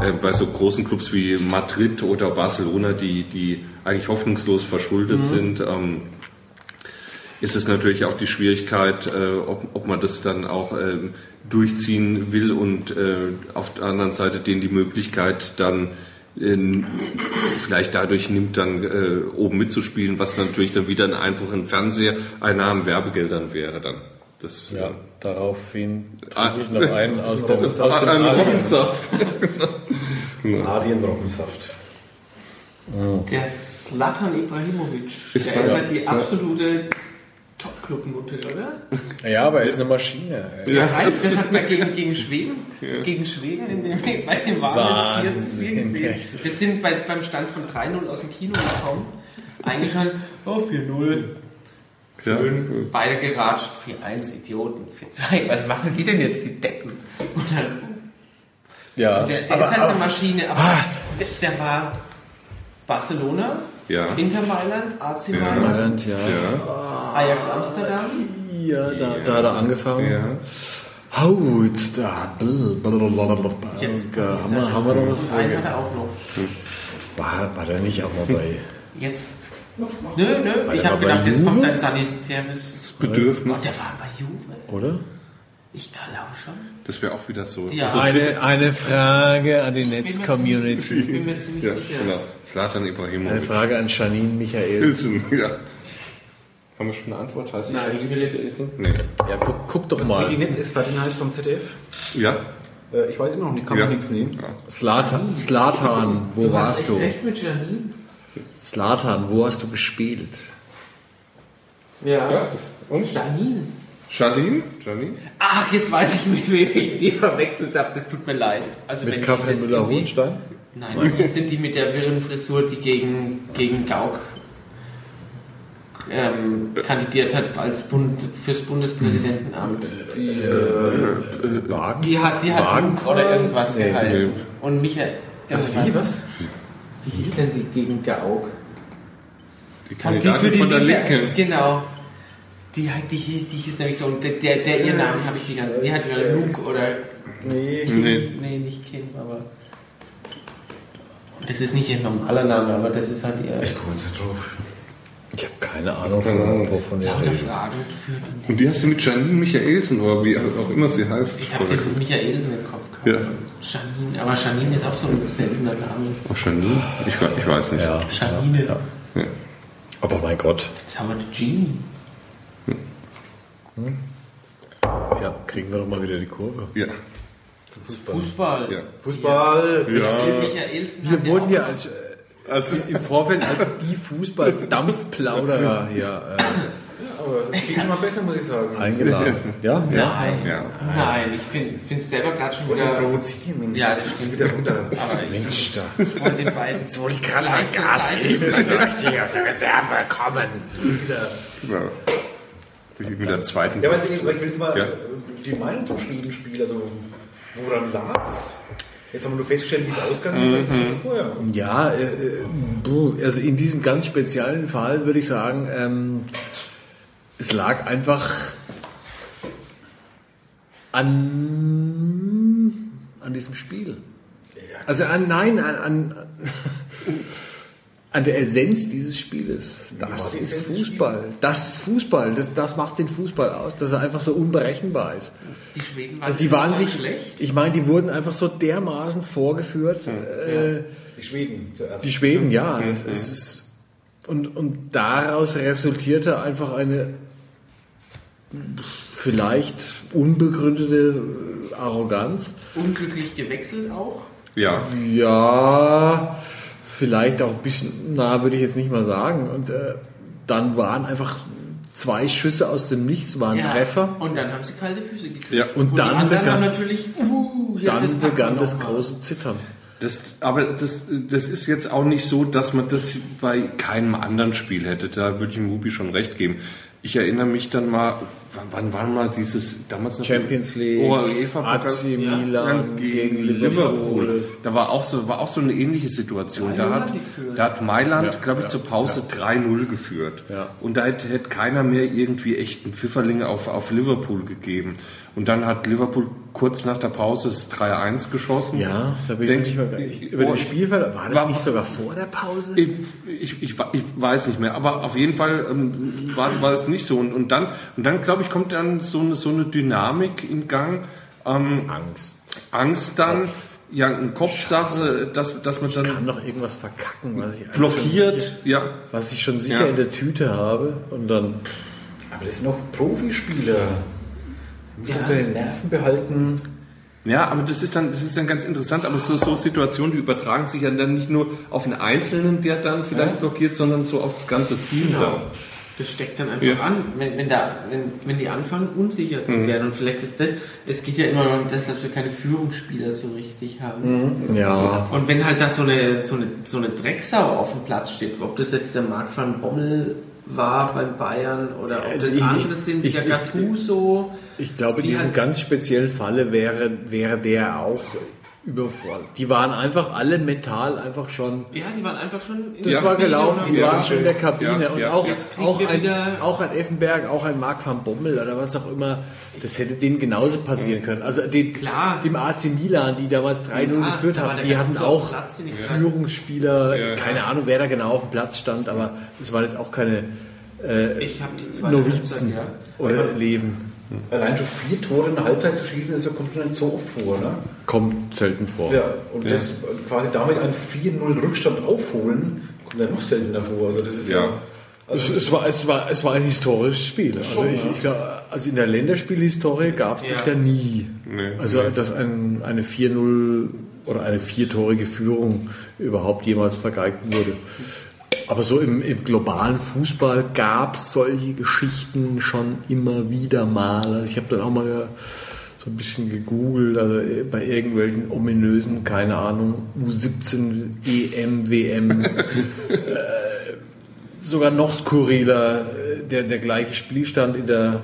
äh, bei so großen Clubs wie Madrid oder Barcelona, die, die eigentlich hoffnungslos verschuldet mhm. sind, ähm, ist es natürlich auch die Schwierigkeit, äh, ob, ob man das dann auch äh, durchziehen will und äh, auf der anderen Seite denen die Möglichkeit dann in, vielleicht dadurch nimmt, dann äh, oben mitzuspielen, was natürlich dann wieder ein Einbruch in Fernseheinnahmen, Werbegeldern wäre dann. Das, ja, daraufhin trinke ich noch einen aus dem, aus dem Robbensaft. Adien-Robbensaft. Der Slatan Ibrahimovic, ist der ist halt die absolute Top-Club-Note, oder? Ja, aber er ist eine Maschine. Ja, ja heißt, das hat man gegen, gegen Schweden, ja. gegen Schweden in dem, bei den Wahlen 4 zu 4 gesehen. Wir sind bei, beim Stand von 3-0 aus dem Kino gekommen. Eigentlich schon, oh, 4-0. Schön, ja. beide geratscht, 4-1, Idioten, 4-2. Was machen die denn jetzt, die Decken? Und dann, ja, und der, der aber, ist halt aber, eine Maschine, aber ah, der, der war Barcelona, ja. Inter Mailand, AC ja. Mailand, ja. ja. Ajax Amsterdam. Ja, da, da hat er angefangen. Ja. Oh, jetzt da. Jetzt haben, wir, haben wir noch was vor? Einen hat er auch noch. War, war der nicht auch mal bei. Jetzt. Nö, nö, ich habe gedacht, jetzt kommt ein Sanitärmes. Bedürfnis. Oh, der war bei Juve. Oder? Ich glaube schon. Das wäre auch wieder so. Ja. Also eine, eine Frage an die Netz-Community. Ich bin mir ziemlich ja, sicher. Genau. Slatan Ibrahimovic. Eine Frage an Janine Michael. Ja. Haben wir schon eine Antwort? Heißt Nein, ich will jetzt. Nee. Ja, guck, guck doch mal. Wie die Netz-Espadin heißt vom ZDF? Ja. Äh, ich weiß immer noch nicht, kann ja. man nichts nehmen. Slatan, Slatan, wo du warst hast du? Recht mit Janine. Slatan, wo hast du gespielt? Ja. ja das, und Janine. Charlene? Charlene? Ach, jetzt weiß ich, mit wem ich die verwechselt habe. Das tut mir leid. Also, mit Kaffee Müller-Hohenstein? Nein, das sind die mit der wirren Frisur, die gegen, gegen Gauck ähm, kandidiert hat als Bund, fürs Bundespräsidentenamt. Die, äh, äh, Wagen? Die hat, die hat Luke oder irgendwas nee, geheißen. Nee. Und Michael. Was, wie, was? Wie hieß denn die gegen Gauck? Die Kandidatin die von der Linke. Genau. Die, die, die hieß nämlich so, und der, der ihr Namen habe ich die ganze Die hat ja Luke oder. Nee, nee. nee, nicht Kim, aber. Das ist nicht ihr normaler Name, aber das ist halt ihr. Ich komme jetzt nicht drauf. Ich habe keine Ahnung, keine Ahnung wovon ihr redet. Fragen Und die hast du mit Janine Michaelsen oder wie auch immer sie heißt. Ich habe dieses Michaelsen im Kopf gehabt. Ja. Janine, aber Janine ist auch so ein seltener Name. Ach, Janine? Ich, ich weiß nicht. Ja. Janine. Ja. Ja. Aber mein Gott. Jetzt haben wir die Genie. Hm? Ja, kriegen wir doch mal wieder die Kurve. Ja. Fußball. Fußball. Ja. Fußball. Ja. ja. Wir wurden ja als, also im Vorfeld als die Fußball-Dampfplauderer hier. Äh, ja, aber das geht schon mal besser, muss ich sagen. Eingeladen. Ja? Nein. Ja. Nein, ich finde es selber gerade schon wieder. provozieren, Mensch. Ja, jetzt ist wieder runter. Aber Mensch, da. Ich wollte den beiden. Jetzt wollte ich gerade mal Gas geben, also richtig aus der Reserve kommen. Wieder. Ja mit der zweiten. Ja, aber ich will jetzt mal ja. die Meinung zum Schweden-Spiel, also woran lag es? Jetzt haben wir nur festgestellt, wie es ausgegangen ist, mhm. schon vorher. Ja, äh, äh also in diesem ganz speziellen Fall würde ich sagen, ähm, es lag einfach an, an diesem Spiel. Also an, nein, an, an an der Essenz dieses Spieles. Das ist Fußball. Das ist Fußball. Das, das macht den Fußball aus, dass er einfach so unberechenbar ist. Die Schweden waren, also die waren sich, schlecht. Ich meine, die wurden einfach so dermaßen vorgeführt. Ja. Äh, die Schweden zuerst. Die Schweden, ja. ja. Es, es ist, und, und daraus resultierte einfach eine vielleicht unbegründete Arroganz. Unglücklich gewechselt auch? Ja. Ja vielleicht auch ein bisschen, na, würde ich jetzt nicht mal sagen. Und äh, dann waren einfach zwei Schüsse aus dem Nichts, waren ja, Treffer. Und dann haben sie kalte Füße gekriegt. Ja. Und, und dann begann, natürlich, uh, dann das begann das große Zittern. Das, aber das, das ist jetzt auch nicht so, dass man das bei keinem anderen Spiel hätte. Da würde ich Mubi schon recht geben. Ich erinnere mich dann mal, wann war mal dieses damals noch Champions League, UEFA AC Milan ja, gegen, Liverpool. Liverpool. Da war auch so war auch so eine ähnliche Situation. Da hat, da hat Mailand, ja, glaube ich, ja, zur Pause ja. 3-0 geführt. Ja. Und da hätte, hätte keiner mehr irgendwie echten Pfifferlinge auf, auf Liverpool gegeben. Und dann hat Liverpool kurz nach der Pause das 3-1 geschossen. Ja, da bin ich nicht mehr ich, Über den Spielfeld, war das war, nicht sogar vor der Pause? Ich, ich, ich, ich, weiß nicht mehr, aber auf jeden Fall ähm, war, war es nicht so. Und, und dann, und dann glaube ich, kommt dann so eine, so eine Dynamik in Gang. Ähm, Angst. Angst dann. Kopf. Ja, eine Kopfsache, dass, dass man dann. Ich kann noch irgendwas verkacken, was ich blockiert, sicher, ja. Was ich schon sicher ja. in der Tüte habe und dann. Aber das sind noch Profispieler. Die müssen ja. unter den Nerven behalten. Ja, aber das ist dann, das ist dann ganz interessant. Aber so, so Situationen, die übertragen sich ja dann nicht nur auf einen Einzelnen, der dann vielleicht ja. blockiert, sondern so aufs ganze Team genau. dann. Das steckt dann einfach ja. an, wenn, wenn, da, wenn, wenn die anfangen, unsicher zu mhm. werden. Und vielleicht ist das, es geht ja immer noch um das, dass wir keine Führungsspieler so richtig haben. Mhm. Ja. Und wenn halt da so eine, so eine, so eine Drecksau auf dem Platz steht, ob das jetzt der Marc van Bommel war beim Bayern oder ob also das ich, andere sind, ich, der Gattuso. Ich, ich glaube, in diesem halt ganz speziellen Falle wäre, wäre der auch überfordert. Die waren einfach alle mental einfach schon. Ja, die waren einfach schon. das war Kabine gelaufen, die ja, waren schon in der Kabine ja, und ja. auch, auch, ein, auch ein Effenberg, auch ein Mark van Bommel oder was auch immer. Das hätte denen genauso passieren können. Also den, Klar. dem AC Milan, die damals 3-0 geführt haben, die hatten auch Platz, Führungsspieler, keine Ahnung, wer da genau auf dem Platz stand, aber es waren jetzt auch keine äh, Novizen oder Leben. Allein schon vier Tore in der Halbzeit zu schießen, ist ja, kommt schon nicht so oft vor. Ne? Kommt selten vor. Ja, und ja. das quasi damit einen 4-0 Rückstand aufholen, kommt ja noch seltener vor. Also das ist ja. ja also es, es, war, es, war, es war ein historisches Spiel. Also, schon, ich, ich glaub, also in der Länderspielhistorie gab es das ja nie. Nee, also, nee. dass ein, eine 4-0 oder eine viertorige Führung überhaupt jemals vergeigt wurde. Aber so im, im globalen Fußball gab es solche Geschichten schon immer wieder mal. Also ich habe dann auch mal so ein bisschen gegoogelt, also bei irgendwelchen ominösen, keine Ahnung, U17, EM, WM, äh, sogar noch skurriler, der, der gleiche Spielstand in der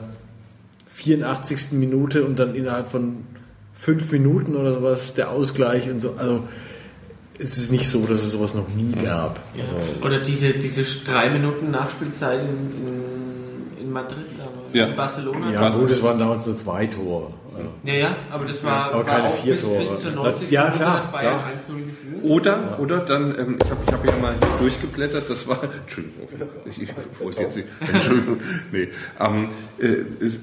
84. Minute und dann innerhalb von fünf Minuten oder sowas der Ausgleich und so. Also es ist nicht so, dass es sowas noch nie gab. Ja. Also Oder diese, diese drei Minuten Nachspielzeit in, in, in Madrid, aber ja. in Barcelona. Ja, gut, es waren damals nur zwei Tore. Ja, ja, aber das war, aber war keine vier bis, Tore. Bis zur 90. Ja, klar. Bayern 1-0 geführt. Oder, ja. oder dann, ähm, ich habe ich hab ja mal durchgeblättert, das war, Entschuldigung, ich, ich wollte jetzt nicht, Entschuldigung, nee, ähm, äh, es,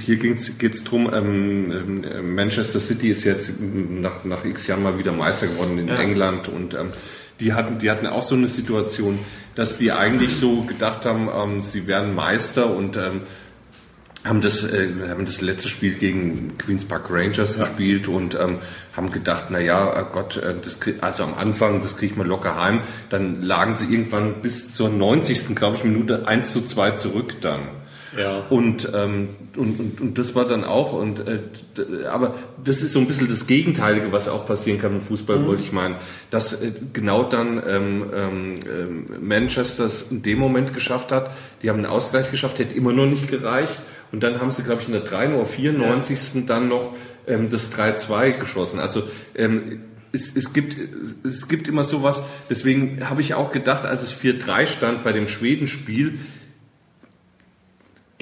hier geht es darum, ähm, äh, Manchester City ist jetzt nach, nach x Jahren mal wieder Meister geworden in ja. England und ähm, die hatten, die hatten auch so eine Situation, dass die eigentlich so gedacht haben, ähm, sie werden Meister und ähm, haben das, äh, haben das letzte Spiel gegen Queens Park Rangers ja. gespielt und ähm, haben gedacht, na ja, oh Gott, äh, das krieg, also am Anfang, das kriegt man locker heim. Dann lagen sie irgendwann bis zur 90. glaube ich Minute 1 zu 2 zurück dann. Ja. Und, ähm, und, und, und das war dann auch, und äh, aber das ist so ein bisschen das Gegenteilige, was auch passieren kann im Fußball, mhm. wollte ich meinen, dass äh, genau dann ähm, ähm, Manchester es in dem Moment geschafft hat, die haben einen Ausgleich geschafft, hätte immer noch nicht gereicht. Und dann haben sie, glaube ich, in der 3 oder 94. Ja. dann noch ähm, das 3-2 geschossen. Also ähm, es, es, gibt, es gibt immer sowas, deswegen habe ich auch gedacht, als es 4-3 stand bei dem Schwedenspiel,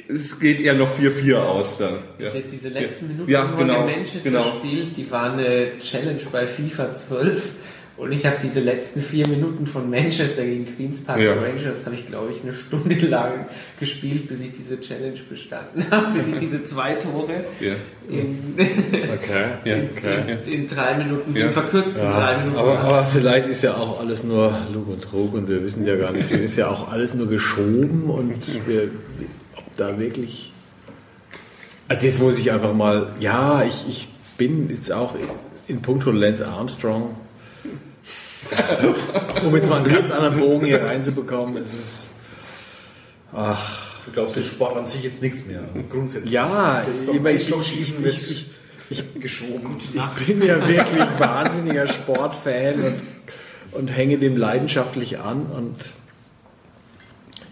es geht eher noch 4-4 aus dann. Ja. Diese letzten Minuten, ja, genau, der Manchester genau. spielt, die waren eine Challenge bei FIFA 12. Und ich habe diese letzten vier Minuten von Manchester gegen Queens Park ja. Rangers, habe ich glaube ich eine Stunde lang gespielt, bis ich diese Challenge bestanden habe, bis ich diese zwei Tore ja. in, okay. Ja. Okay. in, in, drei Minuten, in verkürzten drei Minuten. Aber, aber, vielleicht ist ja auch alles nur Lug und Trug und wir wissen ja gar nicht, es ist ja auch alles nur geschoben und wir, da wirklich. Also jetzt muss ich einfach mal, ja, ich, ich bin jetzt auch in puncto Lance Armstrong, um jetzt mal einen ganz anderen Bogen hier reinzubekommen, es ist, ach. Du glaubst, der Sport an sich jetzt nichts mehr, grundsätzlich. Ja, ich, ich, ich, ich, geschoben. Ich bin ja wirklich wahnsinniger Sportfan und, und hänge dem leidenschaftlich an und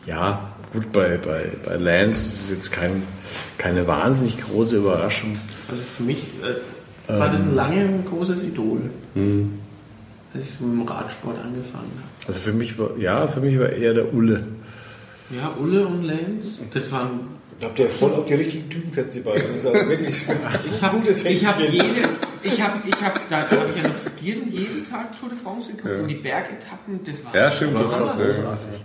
ja, gut, bei, bei, bei Lance ist es jetzt kein, keine wahnsinnig große Überraschung. Also für mich äh, war das ein lange ein großes Idol. Hm. Als ich mit dem Radsport angefangen habe. Also für mich war, ja, für mich war eher der Ulle. Ja, Ulle und Lance, das waren da habt ihr voll auf die richtigen Typen gesetzt, die beiden. Das ist also wirklich ich habe ich hab jede, ich habe, ich hab, da, da habe ich ja noch studiert und jeden Tag Tour de France geguckt ja. und die Bergetappen, das war ja, stimmt, das war großartig.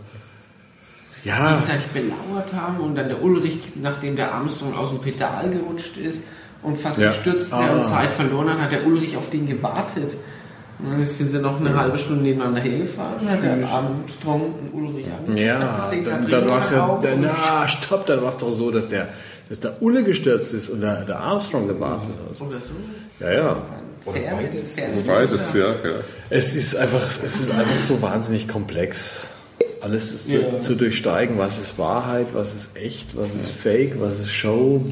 Ja. Die gegenseitig belauert haben und dann der Ulrich, nachdem der Armstrong aus dem Pedal gerutscht ist und fast ja. gestürzt wäre ah. und Zeit verloren hat, hat der Ulrich auf den gewartet. Und dann sind sie noch eine halbe Stunde nebeneinander hergefahren, hat der Armstrong und Ulrich angefangen. Ja, dann, dann war es ja, dann, na, stopp, dann war es doch so, dass der, dass der Ulle gestürzt ist und der, der Armstrong gewartet hat. Oder so? Ja, ja. Oder beides. Beides, ja, ja. Es ist einfach, es ist einfach so wahnsinnig komplex. Alles ja. zu, zu, durchsteigen, was ist Wahrheit, was ist echt, was ist Fake, was ist Show.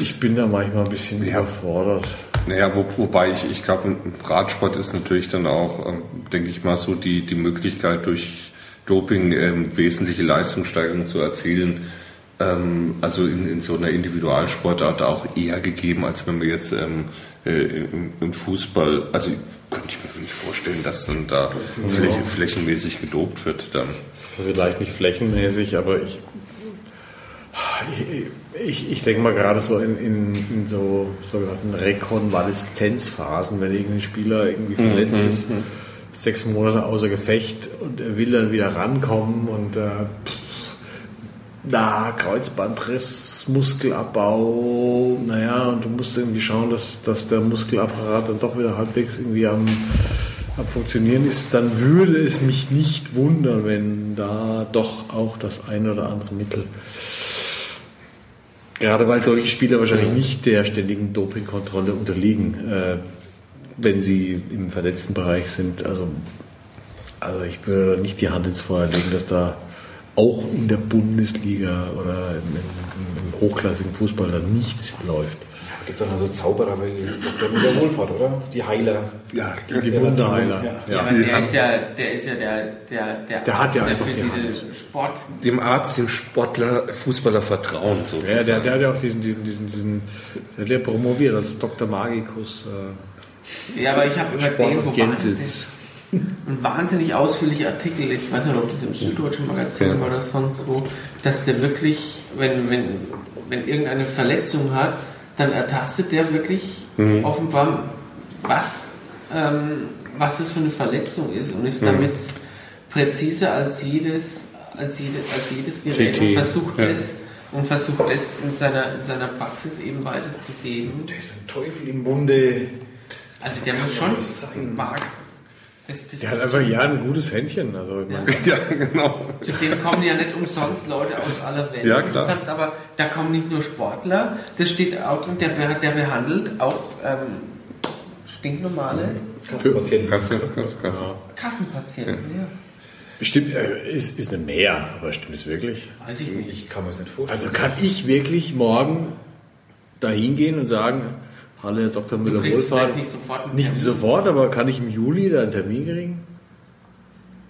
Ich bin da manchmal ein bisschen ja. überfordert. Naja, wo, wobei ich, ich glaube, Radsport ist natürlich dann auch, ähm, denke ich mal, so die, die Möglichkeit durch Doping ähm, wesentliche Leistungssteigerungen zu erzielen. Ähm, also in, in so einer Individualsportart auch eher gegeben, als wenn wir jetzt ähm, äh, im, Fußball, also könnte ich mir nicht vorstellen, dass dann da ja. fläch, flächenmäßig gedopt wird dann. Vielleicht nicht flächenmäßig, aber ich ich, ich denke mal gerade so in, in, in so sogenannten Rekonvaleszenzphasen, wenn irgendein Spieler irgendwie verletzt mhm. ist, sechs Monate außer Gefecht und er will dann wieder rankommen und äh, na, Kreuzbandriss, Muskelabbau, naja, und du musst irgendwie schauen, dass, dass der Muskelapparat dann doch wieder halbwegs irgendwie am, am Funktionieren ist, dann würde es mich nicht wundern, wenn da doch auch das ein oder andere Mittel Gerade weil solche Spieler wahrscheinlich nicht der ständigen Dopingkontrolle unterliegen, äh, wenn sie im verletzten Bereich sind. Also, also ich würde nicht die Hand ins Feuer legen, dass da auch in der Bundesliga oder im, im, im hochklassigen Fußball da nichts läuft. Gibt es auch noch so Zauberer wie Dr. Müller Wohlfahrt, oder? Die Heiler. Ja, die, die Wunderheiler. Ja. ja, aber der ist ja, der ist ja der, der, der, der Arzt, hat ja einfach der für die Sport. Dem Arzt, dem Sportler, Fußballer vertrauen sozusagen. Ja, der, der hat ja auch diesen, diesen, diesen, diesen der, der promoviert, das ist Dr. Magicus. Äh, ja, aber ich habe über den, wo ein wahnsinnig ausführlicher Artikel, ich weiß nicht, ob das im Süddeutschen Magazin ja. war oder sonst wo, dass der wirklich, wenn, wenn, wenn irgendeine Verletzung hat, dann ertastet der wirklich mhm. offenbar, was, ähm, was das für eine Verletzung ist und ist mhm. damit präziser als jedes, als jedes, als jedes Gerät CT. und versucht ja. es und versucht es in seiner, in seiner Praxis eben weiterzugeben. Der ist ein Teufel im Munde. Also der muss schon sein. Das, das der hat einfach ja ein gutes Händchen. Also ja. ja, genau. Zu dem kommen ja nicht umsonst Leute aus aller Welt. Ja, klar. Du kannst aber, da kommen nicht nur Sportler, das steht auch drin, der, der behandelt auch ähm, stinknormale Kassenpatienten. Kassen, Kassen, Kassen. Kassenpatienten, ja. ja. Stimmt, äh, ist, ist eine Mehr, aber stimmt es wirklich? Weiß ich nicht. Ich kann mir das nicht vorstellen. Also kann ich wirklich morgen da hingehen und sagen, Hallo, Herr Dr. Müller-Wohlfahrt. Nicht sofort, nicht sofort, aber kann ich im Juli da einen Termin kriegen?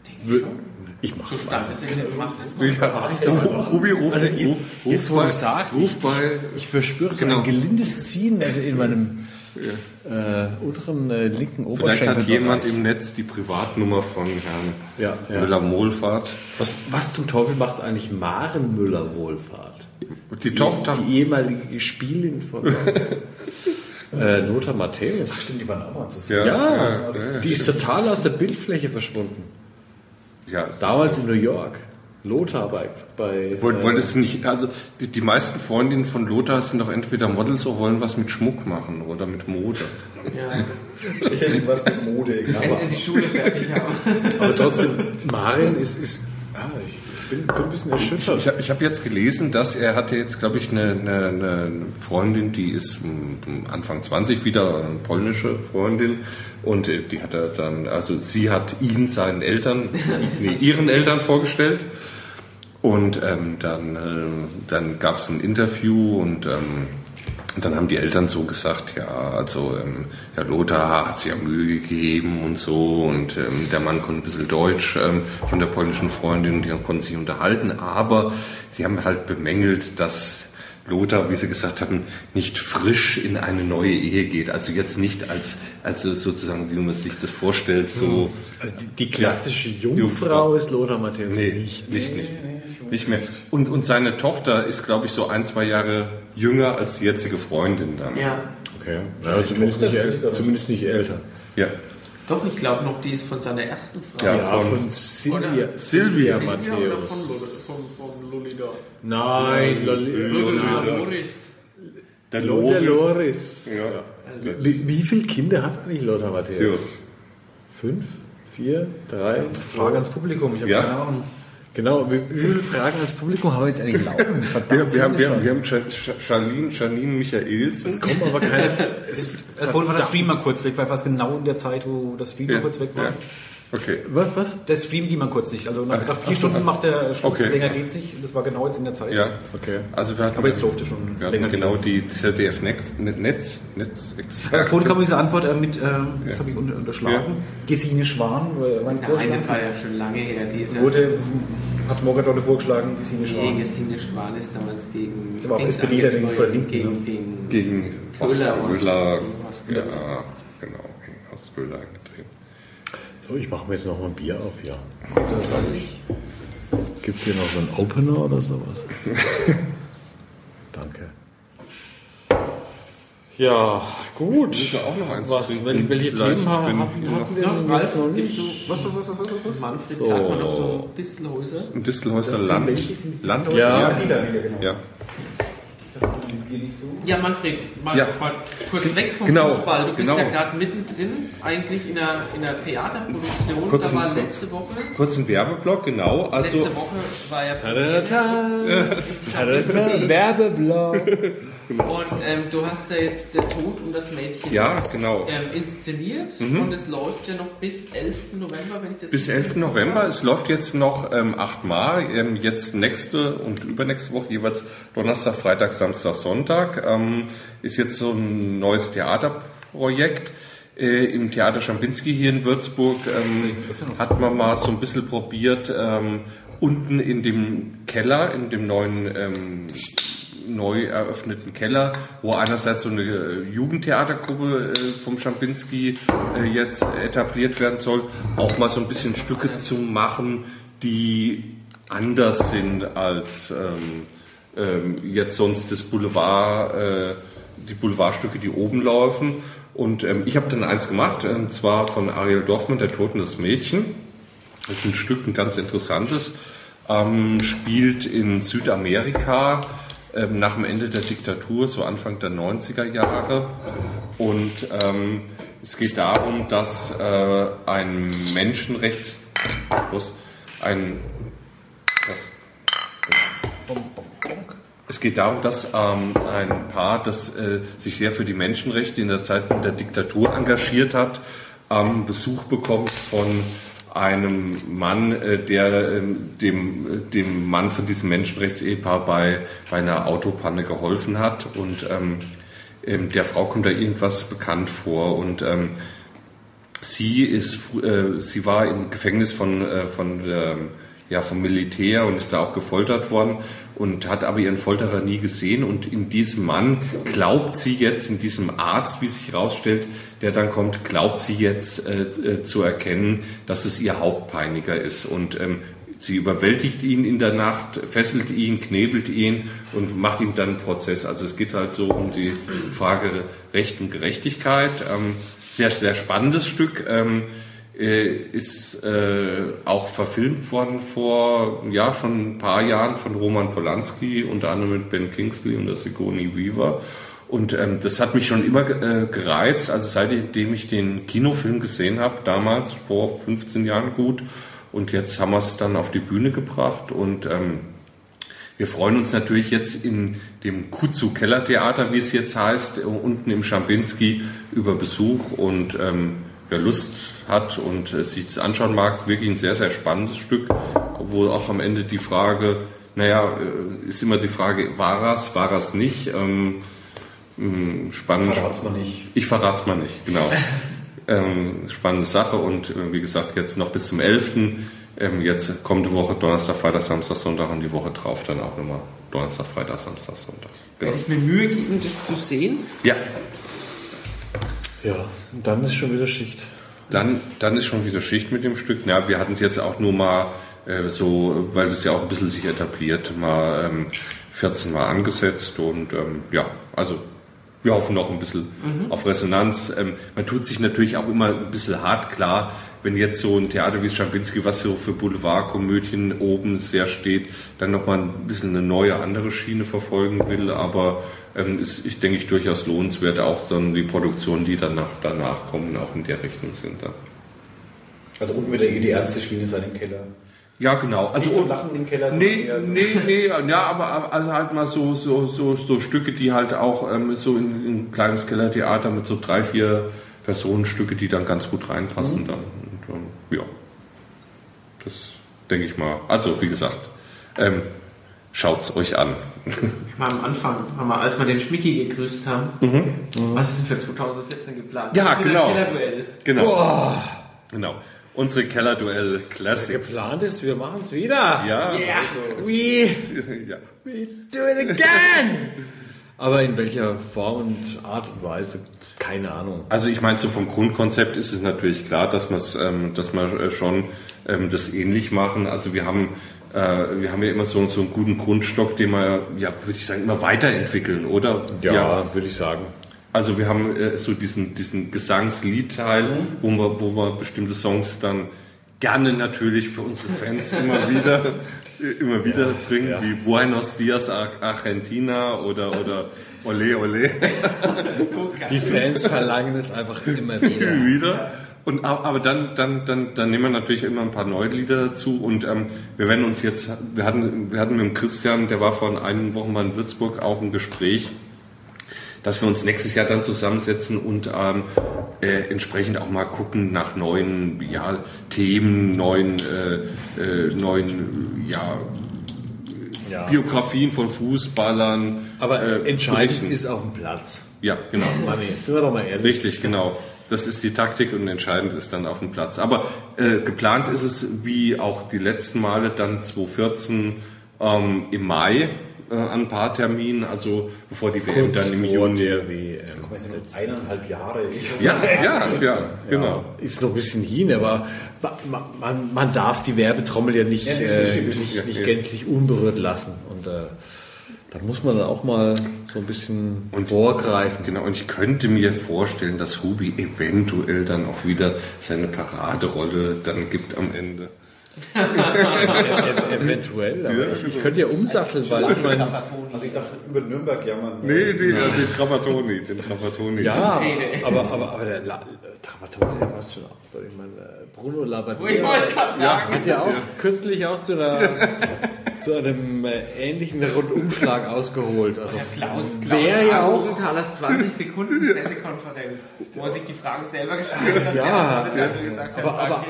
Denke ich mache es mal. Ruby, ruf, also jetzt, jetzt wo du sagst, ich, ich verspüre so genau. ein gelindes Ziehen also in meinem ja. äh, unteren äh, linken Oberschenkel. Vielleicht hat jemand im Netz die Privatnummer von Herrn ja, ja. Müller-Wohlfahrt. Was, was zum Teufel macht eigentlich Maren Müller-Wohlfahrt? Die, die Tochter. Die ehemalige Spielin von Äh, Lothar Matthäus. Ach, stimmt, die waren auch mal zusammen. Ja, ja, ja, die ist total aus der Bildfläche verschwunden. Ja, Damals in New York. Lothar bei. bei Wollt, äh, wolltest du nicht, also die, die, meisten Freundinnen von Lothar sind doch entweder Models oder wollen was mit Schmuck machen oder mit Mode. Ja. ich hätte was mit Mode. Wenn sie die Schule fertig haben. Aber trotzdem, Marin ist, ist ah, ich, bin, bin ein bisschen erschüttert. Ich, ich habe jetzt gelesen, dass er hatte jetzt, glaube ich, eine, eine, eine, Freundin, die ist Anfang 20 wieder, eine polnische Freundin. Und äh, die hat er dann, also sie hat ihn seinen Eltern, nee, ihren Eltern vorgestellt. Und ähm, dann, äh, dann gab es ein Interview und ähm, und dann haben die Eltern so gesagt, ja, also ähm, Herr Lothar hat sich ja Mühe gegeben und so und ähm, der Mann konnte ein bisschen Deutsch ähm, von der polnischen Freundin und die konnten sich unterhalten, aber sie haben halt bemängelt, dass Lothar, wie Sie gesagt haben, nicht frisch in eine neue Ehe geht. Also jetzt nicht als, also sozusagen, wie man sich das vorstellt, so. Also die, die klassische Jungfrau ist Lothar Matthäus nee, nicht. Nicht, nicht, nicht mehr. Und, und seine Tochter ist, glaube ich, so ein, zwei Jahre jünger als die jetzige Freundin dann. Ja. Okay. Ja, zumindest, nicht, zumindest nicht älter. Ja. Doch, ich glaube noch, die ist von seiner ersten Frau. Ja, ja von, von Silvia, Silvia, Silvia Matthäus. Von, von, von Lolita. Nein, Lolita. Loris. Der Loris. Loris. Ja. Wie, wie viele Kinder hat eigentlich Lothar Matthäus? Fünf? Vier? Drei? Frage ans Publikum, ich habe ja. keine Ahnung. Genau, wie, viele Fragen als Publikum haben wir jetzt eigentlich laufen? wir, wir, haben, wir, haben, wir haben Charlene, Charlene Michaels. Es kommen aber keine. Es, vorhin war der Stream mal kurz weg, weil war es genau in der Zeit, wo das Stream ja, kurz weg war. Ja. Okay. Was? was? Der Stream die man kurz nicht. Also nach, nach vier Stunden macht der Schluss, okay. länger geht's nicht. Das war genau jetzt in der Zeit. Ja, okay. Also wir hatten, Aber jetzt läuft er schon wir länger. Genau die ZDF Netz, Netz, Netz äh, Vorhin kam diese Antwort äh, mit, ähm, das habe ich unterschlagen. Ja. Gesine Schwan, mein Nein, das war ja schon lange her. Diese wurde, hat Morgadorte vorgeschlagen, Gesine Schwan. Nee, Gesine Schwan ist damals gegen. Das war auch SPD, der gegen, gegen, gegen den gegen Köhler. Köhler, ja, genau, gegen Horst Köhler so, ich mache mir jetzt noch mal ein Bier auf, ja. Gibt es hier noch so einen Opener oder sowas? Danke. Ja, gut. Ich auch noch eins was, welche, welche Themen haben, hatten wir ja, Ralf, noch nicht? Was, was, was, was, was, was? Manfred so. Kaltmann noch so Distelhäuser. Distelhäuser Land. Land. Ja, ja, die da wieder, genau. Ja. Ja, Manfred, mal, ja. mal kurz weg vom genau, Fußball. Du bist genau. ja gerade mittendrin, eigentlich in einer, in einer Theaterproduktion. Kurzen, da war letzte Woche. Kurzen Werbeblock, genau. Also, letzte Woche war ja. Tadadata, Tadadata, Werbeblock. Und ähm, du hast ja jetzt Der Tod und das Mädchen ja, genau. ähm, inszeniert. Mhm. Und es läuft ja noch bis 11. November, wenn ich das Bis 11. November. Habe. Es läuft jetzt noch ähm, achtmal. Ähm, jetzt nächste und übernächste Woche jeweils Donnerstag, Freitag, Samstag, Sonntag. Ähm, ist jetzt so ein neues Theaterprojekt. Äh, Im Theater Schampinski hier in Würzburg ähm, hat man mal so ein bisschen probiert, ähm, unten in dem Keller, in dem neuen ähm, neu eröffneten Keller, wo einerseits so eine äh, Jugendtheatergruppe äh, vom Schampinski äh, jetzt etabliert werden soll, auch mal so ein bisschen Stücke zu machen, die anders sind als ähm, ähm, jetzt sonst das Boulevard, äh, die Boulevardstücke, die oben laufen. Und ähm, ich habe dann eins gemacht, und zwar von Ariel Dorfmann, Der Toten des Mädchen. Das ist ein Stück, ein ganz interessantes, ähm, spielt in Südamerika ähm, nach dem Ende der Diktatur, so Anfang der 90er Jahre. Und ähm, es geht darum, dass äh, ein Menschenrechts... Ein... Was? Es geht darum, dass ähm, ein Paar, das äh, sich sehr für die Menschenrechte in der Zeit der Diktatur engagiert hat, ähm, Besuch bekommt von einem Mann, äh, der ähm, dem, äh, dem Mann von diesem Menschenrechtsehepaar bei, bei einer Autopanne geholfen hat. Und ähm, ähm, der Frau kommt da irgendwas bekannt vor. Und ähm, sie ist, äh, sie war im Gefängnis von, äh, von ja, vom Militär und ist da auch gefoltert worden und hat aber ihren Folterer nie gesehen. Und in diesem Mann glaubt sie jetzt, in diesem Arzt, wie sich herausstellt, der dann kommt, glaubt sie jetzt äh, äh, zu erkennen, dass es ihr Hauptpeiniger ist. Und ähm, sie überwältigt ihn in der Nacht, fesselt ihn, knebelt ihn und macht ihm dann einen Prozess. Also es geht halt so um die Frage Recht und Gerechtigkeit. Ähm, sehr, sehr spannendes Stück. Ähm, äh, ist äh, auch verfilmt worden vor ja schon ein paar Jahren von Roman Polanski, unter anderem mit Ben Kingsley und der Sigourney Weaver. Und ähm, das hat mich schon immer äh, gereizt, also seitdem ich den Kinofilm gesehen habe, damals vor 15 Jahren gut. Und jetzt haben wir es dann auf die Bühne gebracht und ähm, wir freuen uns natürlich jetzt in dem Kutsu Kellertheater, wie es jetzt heißt, unten im Schampinski über Besuch und ähm, wer Lust hat und äh, sich das anschauen mag, wirklich ein sehr, sehr spannendes Stück, wo auch am Ende die Frage, naja, äh, ist immer die Frage, war es, war es nicht? Ähm, ähm, spannend. Verrat's mal nicht. Ich verrat's mal nicht, genau. ähm, spannende Sache und äh, wie gesagt, jetzt noch bis zum 11. Ähm, jetzt kommende Woche Donnerstag, Freitag, Samstag, Sonntag und die Woche drauf dann auch nochmal Donnerstag, Freitag, Samstag, Sonntag. Genau. Werde ich mir Mühe geben, das zu sehen? Ja. Ja, dann ist schon wieder Schicht. Dann, dann ist schon wieder Schicht mit dem Stück. Ja, wir hatten es jetzt auch nur mal äh, so, weil das ja auch ein bisschen sich etabliert, mal ähm, 14 Mal angesetzt und ähm, ja, also wir hoffen noch ein bisschen mhm. auf Resonanz. Ähm, man tut sich natürlich auch immer ein bisschen hart klar, wenn jetzt so ein Theater wie Schambinski, was so für Boulevardkomödien oben sehr steht, dann nochmal ein bisschen eine neue, andere Schiene verfolgen will. Aber ähm, ist, ich denke ich, durchaus lohnenswert, auch dann die Produktionen, die danach, danach kommen, auch in der Richtung sind. Da. Also unten wieder die ernste Schiene sein im Keller. Ja, genau. Also Nicht zum Lachen im Keller. Nee, nee, nee, ja, aber also halt mal so, so, so, so Stücke, die halt auch ähm, so in, in ein kleines Kellertheater mit so drei, vier Personenstücke, die dann ganz gut reinpassen mhm. dann. Das denke ich mal. Also, wie gesagt, ähm, schaut's euch an. Mal am Anfang, haben wir, als wir den Schmicki gegrüßt haben, mhm. was ist denn für 2014 geplant? Ja, genau. Genau. Boah. Genau unsere Kellerduell Classics. Geplant ist, wir machen es wieder. Ja. Yeah. Also, we, ja. we do it again. Aber in welcher Form und Art und Weise, keine Ahnung. Also ich meine, so vom Grundkonzept ist es natürlich klar, dass, ähm, dass wir äh, schon ähm, das ähnlich machen. Also wir haben äh, wir haben ja immer so, so einen guten Grundstock, den wir, ja, würde ich sagen, immer weiterentwickeln, oder? Ja, ja. würde ich sagen. Also wir haben äh, so diesen, diesen Gesangsliedteil, mhm. wo, wir, wo wir bestimmte Songs dann gerne natürlich für unsere Fans immer wieder, immer wieder ja, bringen, ja. wie Buenos Dias Argentina oder, oder Ole Ole. Die Fans verlangen es einfach immer wieder. wieder. Und, aber dann, dann, dann, dann nehmen wir natürlich immer ein paar neue Lieder dazu und ähm, wir werden uns jetzt, wir hatten, wir hatten mit dem Christian, der war vor einigen Wochen mal in Würzburg, auch ein Gespräch dass wir uns nächstes Jahr dann zusammensetzen und ähm, äh, entsprechend auch mal gucken nach neuen ja, Themen, neuen, äh, äh, neuen ja, ja. Biografien von Fußballern. Aber äh, entscheidend ist auf dem Platz. Ja, genau. Manni, sind wir doch mal ehrlich. Richtig, genau. Das ist die Taktik und entscheidend ist dann auf dem Platz. Aber äh, geplant ist es, wie auch die letzten Male, dann 2014 ähm, im Mai äh, an ein paar Terminen, also bevor die WM dann im Juni. Der WM. eineinhalb Jahre. Ja, ja, ja, genau. Ja, ist noch ein bisschen hin, aber man, man, man darf die Werbetrommel ja nicht, ja, äh, nicht, nicht gänzlich unberührt lassen. Und äh, da muss man dann auch mal so ein bisschen und, vorgreifen. Genau, und ich könnte mir vorstellen, dass Hubi eventuell dann auch wieder seine Paraderolle dann gibt am Ende. Eventuell, aber ja. ich, ich, könnte ja umsatteln, weil ich meine. Also ich dachte über Nürnberg jammern. Nee, die, ja. den Trapattoni, den Trapattoni. Ja, aber, aber, aber der La Trapattoni, der passt schon auch. Ich meine, Bruno Labbadia ja, hat ja auch kürzlich auch zu einer zu einem äh, ähnlichen Rundumschlag ausgeholt. Also wäre ja auch Thalers 20 Sekunden Pressekonferenz, wo er sich die Frage selber gestellt hat. Ja, ja, aber, aber,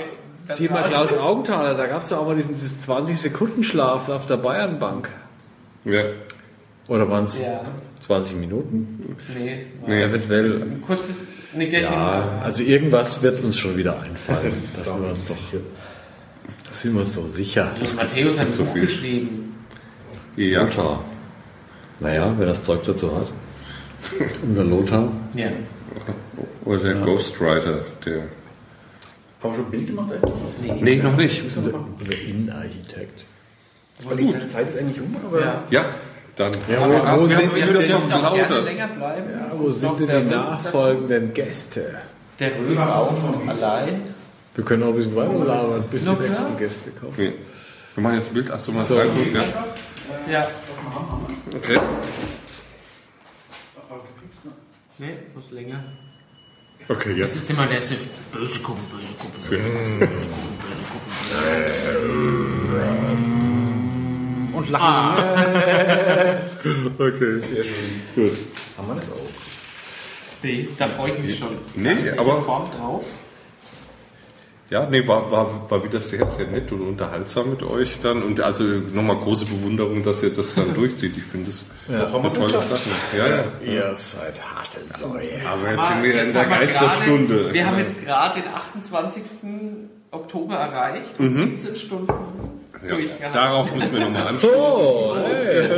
Thema Klaus Augenthaler, da gab es doch auch mal diesen, diesen 20-Sekunden-Schlaf auf der Bayernbank. Ja. Oder waren es ja. 20 Minuten? Nee. Nee, eventuell. Ein kurzes Nickerchen. Ja, also irgendwas wird uns schon wieder einfallen. Das sind wir uns doch, das sind wir uns doch sicher. Das Matthäus hat so viel geschrieben. Ja. Lothar. Naja, wer das Zeug dazu hat. Unser Lothar. Ja. Oder der ja. Ghostwriter, der haben wir schon ein Bild gemacht eigentlich? Nee, nee noch nicht. Unser, unser Innenarchitekt. Aber die Zeit ist eigentlich um, aber. Ja, ja dann. Ja, wo, wo sind wir denn länger bleiben? Ja, wo sind denn die nachfolgenden Gäste? Der Römer auch schon allein. Wir können auch ein bisschen weiter labern, bis die nächsten Gäste kommen. Okay. Wir machen jetzt ein Bild. Achso, mal so. rein. Ja. ja. Okay. Nee, muss länger. Okay, jetzt. Das ist immer der böse gucken, böse gucken, böse gucken, böse gucken, böse gucken. Und lachen. Ah. okay, sehr schön. Gut. Haben wir das auch? Nee, da freue ich mich schon. Nee, aber. Form drauf. Ja, nee, war, war, war wieder sehr, sehr nett und unterhaltsam mit euch dann. Und also nochmal große Bewunderung, dass ihr das dann durchzieht. Ich finde es ja. auch eine tolle Sache. Ja, ja. Ihr seid harte Säue. Aber jetzt sind wir in der Geisterstunde. Grade, wir haben jetzt gerade den 28. Oktober erreicht und mhm. 17 Stunden ja. Darauf müssen wir nochmal anstoßen. Oh, hey.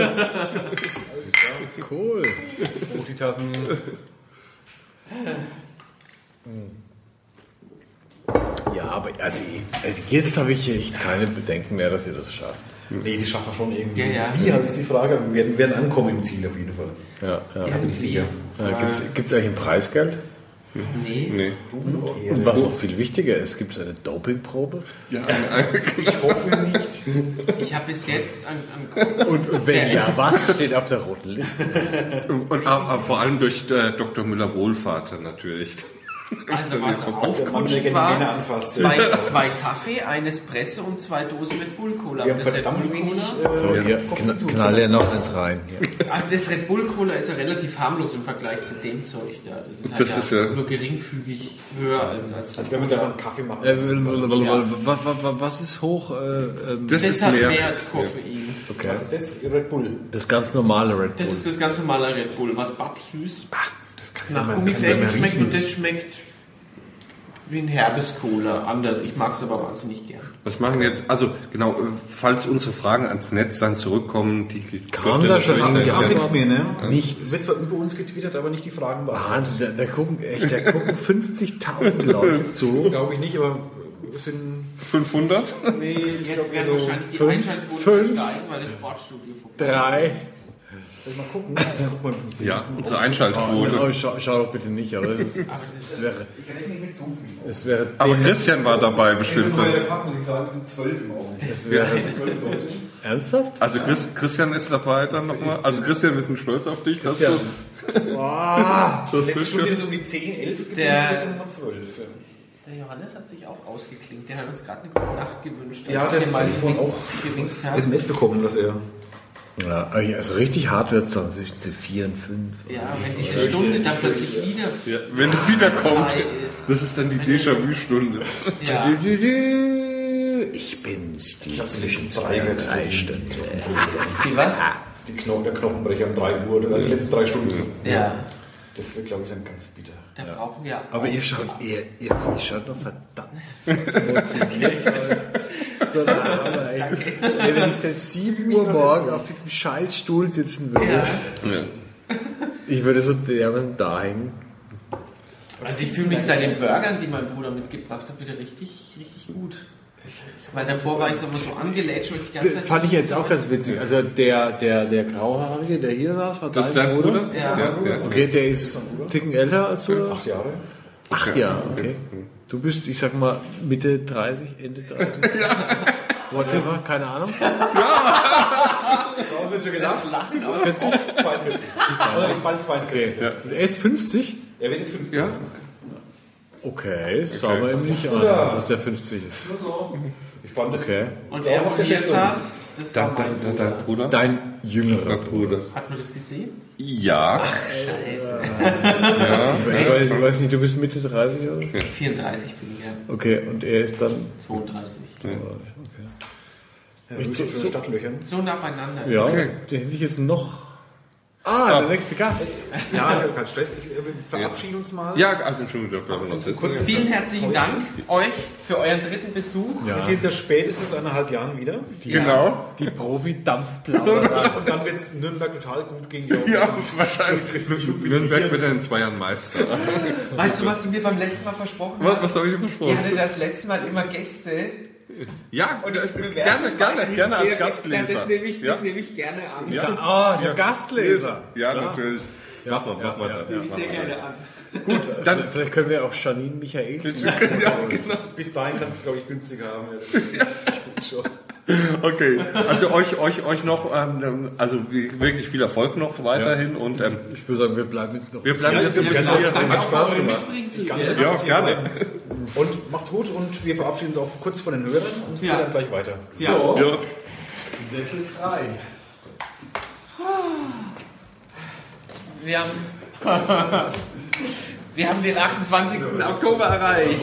cool. Multitassen. Ja, aber also, also jetzt habe ich echt keine Bedenken mehr, dass ihr das schafft. Nee, die schaffen wir schon irgendwie. Ja, ja. Wie, ist die Frage. Wir werden, werden ankommen im Ziel auf jeden Fall. Ja, ja. ja bin ich sicher. Ja, Gibt es eigentlich ein Preisgeld? Nee. nee. Und was noch viel wichtiger ist, gibt es eine Dopingprobe? Ja, ich hoffe nicht. Ich habe bis jetzt an, an und, und, wenn ja, was steht auf der roten Liste? Und, aber vor allem durch äh, Dr. Müller-Wohlfahrt natürlich. Also was aufkutschen war, zwei, zwei Kaffee, ein Espresso und zwei Dosen Red Bull Cola. Wir das Red Bull Cola. Äh, so, hier, knall ja noch eins rein. Also das Red Bull Cola ist ja relativ harmlos im Vergleich zu dem Zeug da. Das ist, halt das ja ist ja nur geringfügig höher als als. Also wenn man da einen Kaffee macht. Äh, ja. was, was, ist hoch? Äh, ähm, das, das ist hat mehr, mehr Koffein. Okay. Was ist das? Red Bull. Das ganz normale Red Bull. Das ist das ganz normale Red Bull, was babsüß. Bah nach Gummizellen schmeckt und das schmeckt wie ein herbes Cola. Anders. Ich mag es aber wahnsinnig gern. Was machen jetzt? Also genau, falls unsere Fragen ans Netz dann zurückkommen, die Kam da schon haben Sie haben nichts mehr, ne? Nichts. Wird zwar über uns getwittert, aber nicht die Fragen beantwortet. Wahnsinn, da, da gucken echt, da gucken 50.000 Leute zu. Glaube ich nicht, aber es sind 500? Nee, jetzt werden so wahrscheinlich die Einschaltquoten steigen, weil das Sportstudio vorbei Drei. Mal gucken. Guck mal, ja, unsere Einschaltquote. Oh, schau, schau, doch bitte nicht, aber es, ist, es wäre. Ich rechne nicht mit so viel. Es wäre aber Christian war dabei bestimmt. Bei der Cup muss ich sagen, es sind zwölf im Augenblick. Es wäre zwölf Leute. Ernsthaft? Also Chris, Christian ist dabei dann nochmal. Also Christian, wir sind stolz auf dich. Christian. Wow. Das Letzte Stunde ist um die 10, 11 gewesen, jetzt sind wir noch 12. Der Johannes hat sich auch ausgeklinkt. Der hat uns gerade eine gute Nacht gewünscht. Ja, der hat mal vorhin auch SMS bekommen, dass er ja, also richtig hart wird es dann zwischen 4 und 5. Ja, wenn diese Stunde dann plötzlich wieder. Ja, wenn du wiederkommt, das ist dann die Déjà-vu-Stunde. Ja. Ich bin's, die ich zwischen zwei und drei Stunden. Die was? Die Knochen, der Knochenbrecher um 3 Uhr, oder die letzten drei Stunden. Ja. Das wird, glaube ich, dann ganz bitter. Da ja. brauchen wir. Aber ihr schaut, ihr, ihr, ihr schaut doch verdammt. So ey. ey. Wenn ich seit 7 Uhr morgen auf diesem Scheißstuhl sitzen würde, ja. ich würde so dermaßen da hängen. Also ich fühle mich seit den Burgern, die mein Bruder mitgebracht hat, wieder richtig, richtig gut. Weil davor war ich so, so angelätscht und die ganze Zeit. Fand ich jetzt auch ganz witzig. Also der, der, der Grauhaarige, der hier saß, war das dein Bruder? Bruder? Ja. ja. Okay, der ist einen Ticken älter als du. Acht Jahre. Acht Jahre, okay. Du bist, ich sag mal, Mitte 30, Ende 30. ja. Whatever, keine Ahnung. Ja! Raus wird schon gedacht. 40? 42. Oder bald 42. Okay. Ja. Er ist 50? Er wird jetzt 50. Ja. Okay, das okay. schauen wir ihm nicht an, dass der 50 ist. Ich fand das. Okay. Und er, wo hier saß, das dein, dein, dein, dein Bruder? Dein jüngerer Bruder. Hat man das gesehen? Ja. Ach, scheiße. ja. Ich, weiß, ich weiß nicht, du bist Mitte 30 oder? Ja. 34 bin ich, ja. Okay, und er ist dann? 32. 32, okay. Ja, ich so, so Stadtlöchern. So nah beieinander. Ja, okay. den hätte ich jetzt noch Ah, ah, der nächste Gast. Ja, kein Stress. Wir verabschieden uns mal. Ja, also Entschuldigung, ich darf noch sitzen. Kurz vielen herzlichen Dank euch für euren dritten Besuch. Ja. Wir sehen uns ja spätestens eineinhalb Jahren wieder. Die, genau. Die Profi-Dampfplauderei. Und dann wird es Nürnberg total gut gegen die Ja, wahrscheinlich. Nürnberg wird dann in zwei Jahren Meister. Weißt du, was du mir beim letzten Mal versprochen hast? Was, was habe ich dir versprochen? Ich hatte das letzte Mal immer Gäste ja, und gerne, gerne, gerne als Gastleser. Das nehme ich, das nehme ich gerne an. Ja. Oh, der Gastleser. Ja, Klar. natürlich. Ja, mach mal, mach mal. Ja, nehme ich sehr gerne an. Gut, dann vielleicht können wir auch Janine Michael. ja, genau. Bis dahin kannst du es, glaube ich, günstiger haben. Das ist schon. Okay, also euch, euch, euch noch, ähm, also wirklich viel Erfolg noch weiterhin ja. und ähm, ich würde sagen, wir bleiben jetzt noch. Wir bleiben jetzt ein bisschen. Hat Spaß gemacht. Ja, gerne. Und macht's gut und wir verabschieden uns auch kurz von den Hörern und es ja. geht dann gleich weiter. Ja. So, ja. Sessel frei. Wir haben, wir haben den 28. Oktober erreicht.